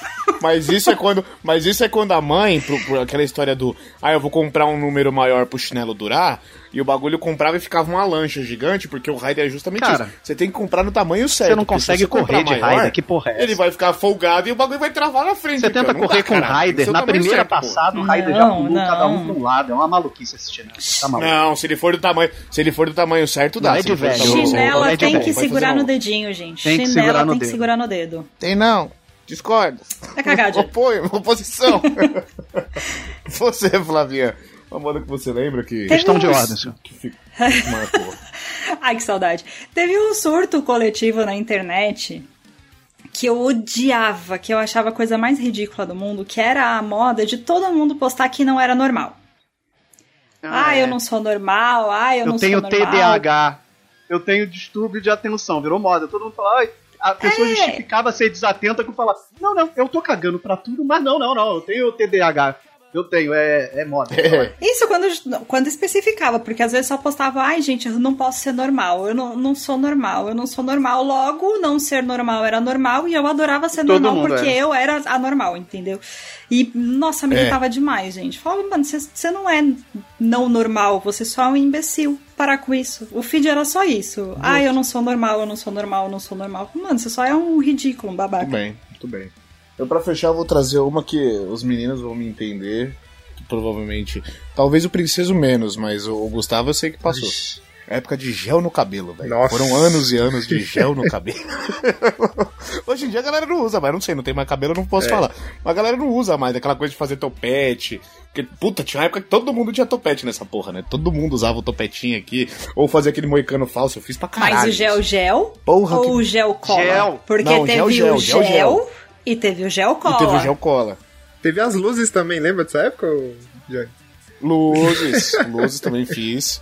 Mas isso é quando, mas isso é quando a mãe, por, por aquela história do, ah, eu vou comprar um número maior pro chinelo durar, e o bagulho comprava e ficava uma lancha gigante, porque o Raider é justamente Cara, isso. Você tem que comprar no tamanho certo. Você não consegue comprar correr de Raider, que porra é essa? Ele vai ficar folgado e o bagulho vai travar na frente. Você tenta correr dá, com o caralho. Tem Raider, o na primeira certo, pô. passada o Raider já pulou não. cada um pra um lado, é uma maluquice esse chinelo. Tá maluco. Não, se ele for do tamanho, se ele for do tamanho certo, dá. Não, é de for do velho. Chinela é de tem que segurar no dedinho, gente. Tem que Chinela segurar no tem que dedo. segurar no dedo. Tem não. Discordo. É cagada. Apoio, oposição. (laughs) você, Flavinha, uma moda que você lembra que, Questão de ordem, senhor. que fica- que marcou. (laughs) Ai, que saudade. Teve um surto coletivo na internet que eu odiava, que eu achava a coisa mais ridícula do mundo, que era a moda de todo mundo postar que não era normal. Ah, eu não sou normal, ah, eu, Eu não tenho sou normal. TDAH, eu tenho distúrbio de atenção, virou moda. Todo mundo fala, ai, a pessoa É. justificava ser desatenta com falar, não, não, eu tô cagando pra tudo, mas não, não, não, eu tenho TDAH. Eu tenho, é, é moda. É. Isso quando, quando especificava, porque às vezes só postava, ai gente, eu não posso ser normal, eu não, não sou normal, eu não sou normal, logo não ser normal era normal e eu adorava ser Todo normal porque era. eu era anormal, entendeu? E, nossa, me É. irritava demais, gente. Falava, mano, você- não é não normal, você só é um imbecil. Parar com isso. O feed era só isso. Ai, eu não sou normal, eu não sou normal, eu não sou normal. Mano, você só é um ridículo, um babaca. Muito bem, muito bem. Eu, pra fechar, vou trazer uma que os meninos vão me entender. que provavelmente. Talvez o Princeso menos, mas o Gustavo eu sei que passou. Época de gel no cabelo, velho. Foram anos e anos de gel no (laughs) cabelo. (laughs) Hoje em dia a galera não usa mais, não sei, não tem mais cabelo, eu não posso É. falar. Mas a galera não usa mais, aquela coisa de fazer topete. Porque, puta, tinha uma época que todo mundo tinha topete nessa porra, né? Todo mundo usava o topetinho aqui. Ou fazia aquele moicano falso, eu fiz pra caralho. Mas o gel gel Porra, ou que- o gel cola? Gel. Porque Não, teve gel, o gel, gel, gel, gel. E teve o gel cola. E teve o gel cola. Teve as luzes também, lembra dessa época, Johnny? Luzes, (laughs) luzes também fiz.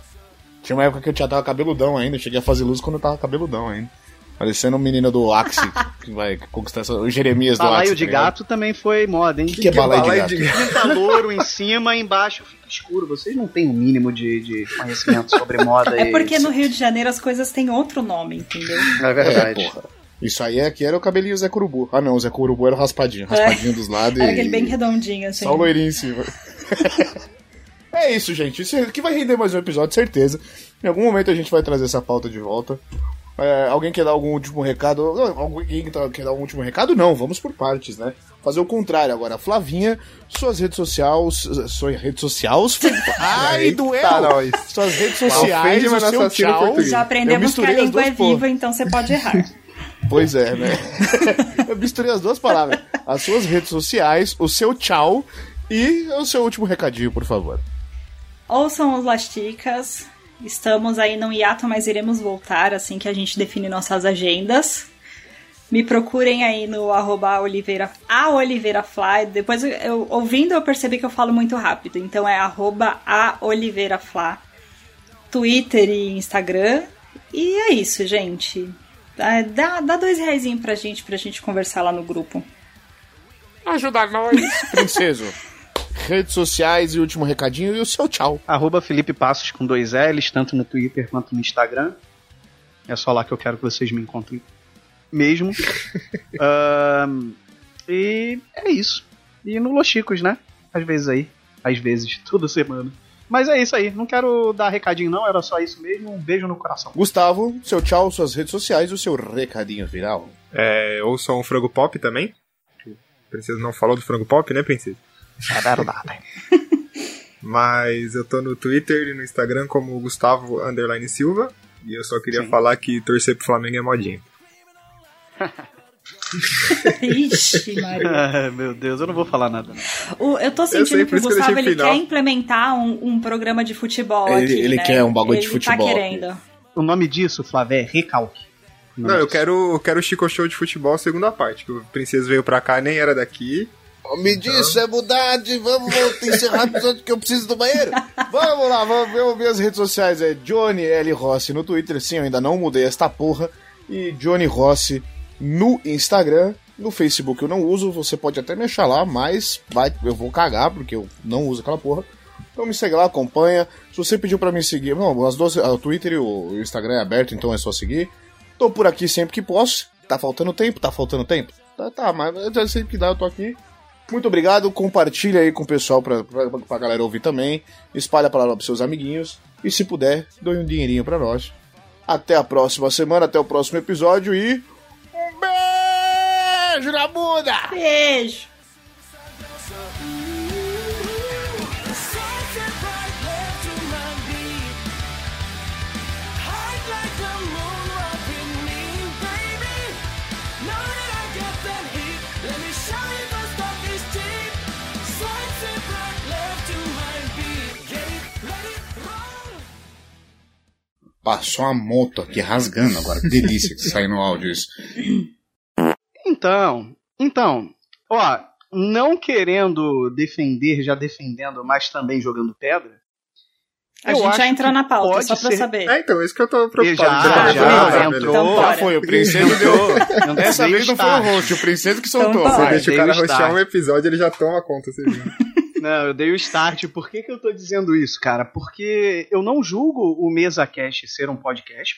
Tinha uma época que eu já tava cabeludão ainda, eu cheguei a fazer luz quando eu tava cabeludão ainda. Parecendo um menino do Axie, (laughs) que vai conquistar essa, o Jeremias do Balaio Axie. de tá gato também foi moda, hein? O que, que é balaio de gato? Pinta louro em cima, embaixo fica escuro. Vocês não têm o mínimo de, de conhecimento sobre moda É e- porque no Rio de Janeiro as coisas têm outro nome, entendeu? É verdade. É, porra. Isso aí aqui era o cabelinho Zé Curubu. Ah não, o Zé Curubu era o raspadinho. Raspadinho dos lados Era e... aquele bem redondinho, assim. Só o loirinho em cima. (laughs) é isso, gente. Isso aqui vai render mais um episódio, certeza. Em algum momento a gente vai trazer essa pauta de volta. É, alguém quer dar algum último recado? Alguém tá- quer dar algum último recado? Não, vamos por partes, né? Fazer o contrário agora. Flavinha, suas redes sociais. Suas redes sociais? Ai, doeu! nós. Suas redes sociais, o seu tchau. Já aprendemos que a língua é viva, então você pode errar. (laughs) Pois é, né? (laughs) Eu misturei as duas palavras. As suas redes sociais, o seu tchau e o seu último recadinho, por favor. Ouçam os Lasticas. Estamos aí no hiato, mas iremos voltar assim que a gente define nossas agendas. Me procurem aí no arroba Oliveira, a Oliveira Fly. Depois, eu, ouvindo, eu percebi que eu falo muito rápido. Então é arroba a Oliveira Fly. Twitter e Instagram. E é isso, gente. Ah, Dá, dá dois reais pra gente, pra gente conversar lá no grupo. Ajuda nós. (laughs) Princeso. Redes sociais e último recadinho e o seu tchau. Arroba Felipe Passos com dois L's, tanto no Twitter quanto no Instagram. É só lá que eu quero que vocês me encontrem mesmo. (laughs) Ahn, e é isso. E no Los Chicos, né? Às vezes aí. Às vezes, toda semana. Mas é isso aí. Não quero dar recadinho, não. Era só isso mesmo. Um beijo no coração. Gustavo, seu tchau, suas redes sociais e o seu recadinho final. É, ouçam o Frango Pop também. O Princesa não falou do Frango Pop, né, Princesa? É verdade. (laughs) Mas eu tô no Twitter e no Instagram como Gustavo Underline Silva. E eu só queria Sim. falar que torcer pro Flamengo é modinha. (laughs) Ixi, Maria. (laughs) Ah, meu Deus, eu não vou falar nada. Não. O- eu tô sentindo o isso que eu Gustavo ele final. quer implementar um, um programa de futebol Ele- aqui, ele né? quer um bagulho de Ele futebol Tá querendo. O nome disso, Flávio, é recalque. O Não, eu quero, eu quero o Chico Show de futebol segunda parte. Que o Princesa veio pra cá, nem era daqui. Me disse, é mudar de. Vamos, vamos encerrar o episódio que eu preciso do banheiro. (laughs) Vamos lá, vamos ver minhas redes sociais. É Johnny L. Rossi no Twitter. Sim, eu ainda não mudei esta porra. E Johnny Rossi no Instagram. No Facebook eu não uso, você pode até me achar lá, mas vai, eu vou cagar, porque eu não uso aquela porra. Então me segue lá, acompanha. Se você pediu pra me seguir, não, as duas, o Twitter e o, Instagram é aberto, então é só seguir. Tô por aqui sempre que posso. Tá faltando tempo? Tá faltando tempo? Tá, tá, mas sempre que dá, eu tô aqui. Muito obrigado, compartilha aí com o pessoal pra, pra, pra galera ouvir também. Espalha a palavra pros seus amiguinhos. E se puder, doe um dinheirinho pra nós. Até a próxima semana, até o próximo episódio e. Beijo na bunda! Beijo! Passou a moto aqui rasgando agora. Que delícia que sai no áudio isso. Então, então, ó, não querendo defender, já defendendo, mas também jogando pedra. A eu gente já entrou na pauta, só pra ser- saber. É, então, isso que eu tô preocupado. Já, já, já beleza. entrou. Então, Já foi, o Princesa deu. Dessa vez não foi o host, o Princesa que soltou. Então tá. Você deixa o cara roxear um episódio, ele já toma conta, você viu? Não, eu dei o start. Por que, que eu tô dizendo isso, cara? Porque eu não julgo o Mesa Cast ser um podcast.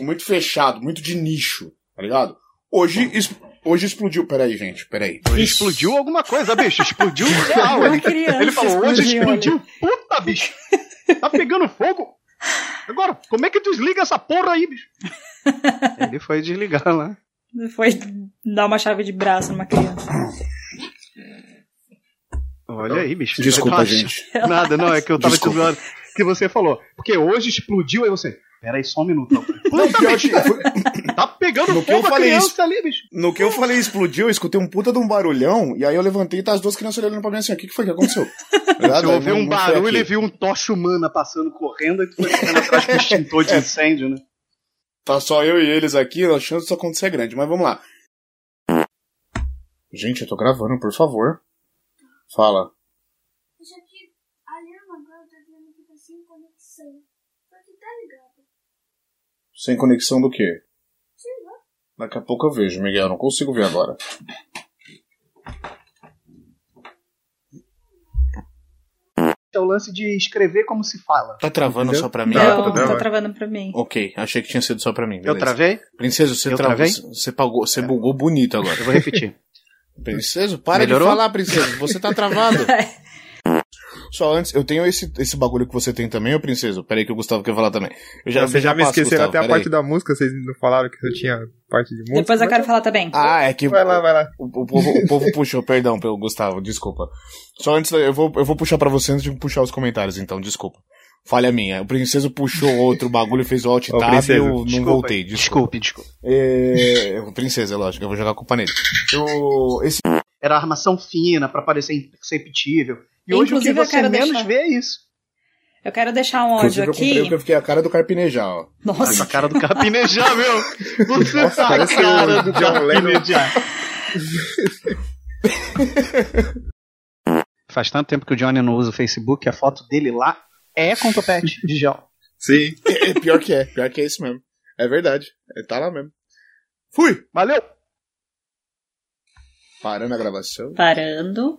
Muito fechado, muito de nicho, tá ligado? Hoje, es- hoje explodiu. Peraí, gente, peraí. Explodiu alguma coisa, bicho. Explodiu (laughs) real. Ele, ele falou, hoje explodiu. Puta, bicho. Tá pegando fogo. Agora, como é que desliga essa porra aí, bicho? Ele foi desligar lá. Foi dar uma chave de braço numa criança. Olha aí, bicho. Desculpa, Nossa. gente. Nada, não, é que eu tava Desculpa. te zoando. Que você falou. Porque hoje explodiu, aí você. Pera aí, só um minuto. Que foi- Tá pegando No que fogo eu a falei criança isso. ali, bicho. No que eu falei explodiu, eu escutei um puta de um barulhão, e aí eu levantei e tá as duas crianças olhando pra mim assim, o que, que foi que aconteceu? (laughs) Ouviu não- um barulho e viu um tocha humana passando correndo e tu foi correndo atrás do extintor de (laughs) incêndio, né? Tá só eu e eles aqui, a chance disso acontecer é grande, mas vamos lá. Gente, eu tô gravando, por favor. Fala. Isso aqui, a Lema agora tá dizendo que tá sem conexão. Só que tá ligado. Sem conexão do quê? Daqui a pouco eu vejo, Miguel, eu não consigo ver agora. É o lance de escrever como se fala. Tá travando Entendeu? só pra mim? Tá, Não, tá tá travando pra mim. Ok, achei que tinha sido só pra mim. Eu beleza. travei? Princesa, você Eu travou. travei? Você, pagou, você bugou bonito agora. Eu vou repetir. (laughs) Princesa, para Melhorou? de falar, princesa. Você tá travado. (laughs) Só antes, eu tenho esse, esse bagulho que você tem também, ô princesa. Peraí que o Gustavo quer falar também. Eu já, Vocês já me esqueceram até a parte da música, vocês não falaram que eu tinha parte de música. Depois eu quero falar também. Ah, é que Vai lá, vai lá. o, o povo, o povo puxou, (laughs) perdão, pelo Gustavo, desculpa. Só antes, eu vou, eu vou puxar pra você antes de puxar os comentários, então, desculpa. Falha minha. O Princeso puxou outro bagulho e fez o alt (laughs) tab e Princesa, eu não Desculpa, voltei. Desculpa. Desculpe, desculpe. É, o Princesa, lógico, eu vou jogar a culpa nele. Eu, esse, Era armação fina pra parecer imperceptível. E hoje o que Inclusive, eu você quero menos deixar- vê é isso. Eu quero deixar um inclusive, áudio eu comprei o aqui. que eu fiquei a cara do carpinejar, ó. Nossa, Essa cara do carpinejar, (laughs) meu. Você Nossa, tá a cara do John Lennon. carpinejar. (laughs) Faz tanto tempo que o Johnny não usa o Facebook, a foto dele lá é com topete (laughs) de gel. Sim. É, é pior que é, pior que é isso mesmo. É verdade. Ele tá lá mesmo. Fui! Valeu! Parando a gravação. parando.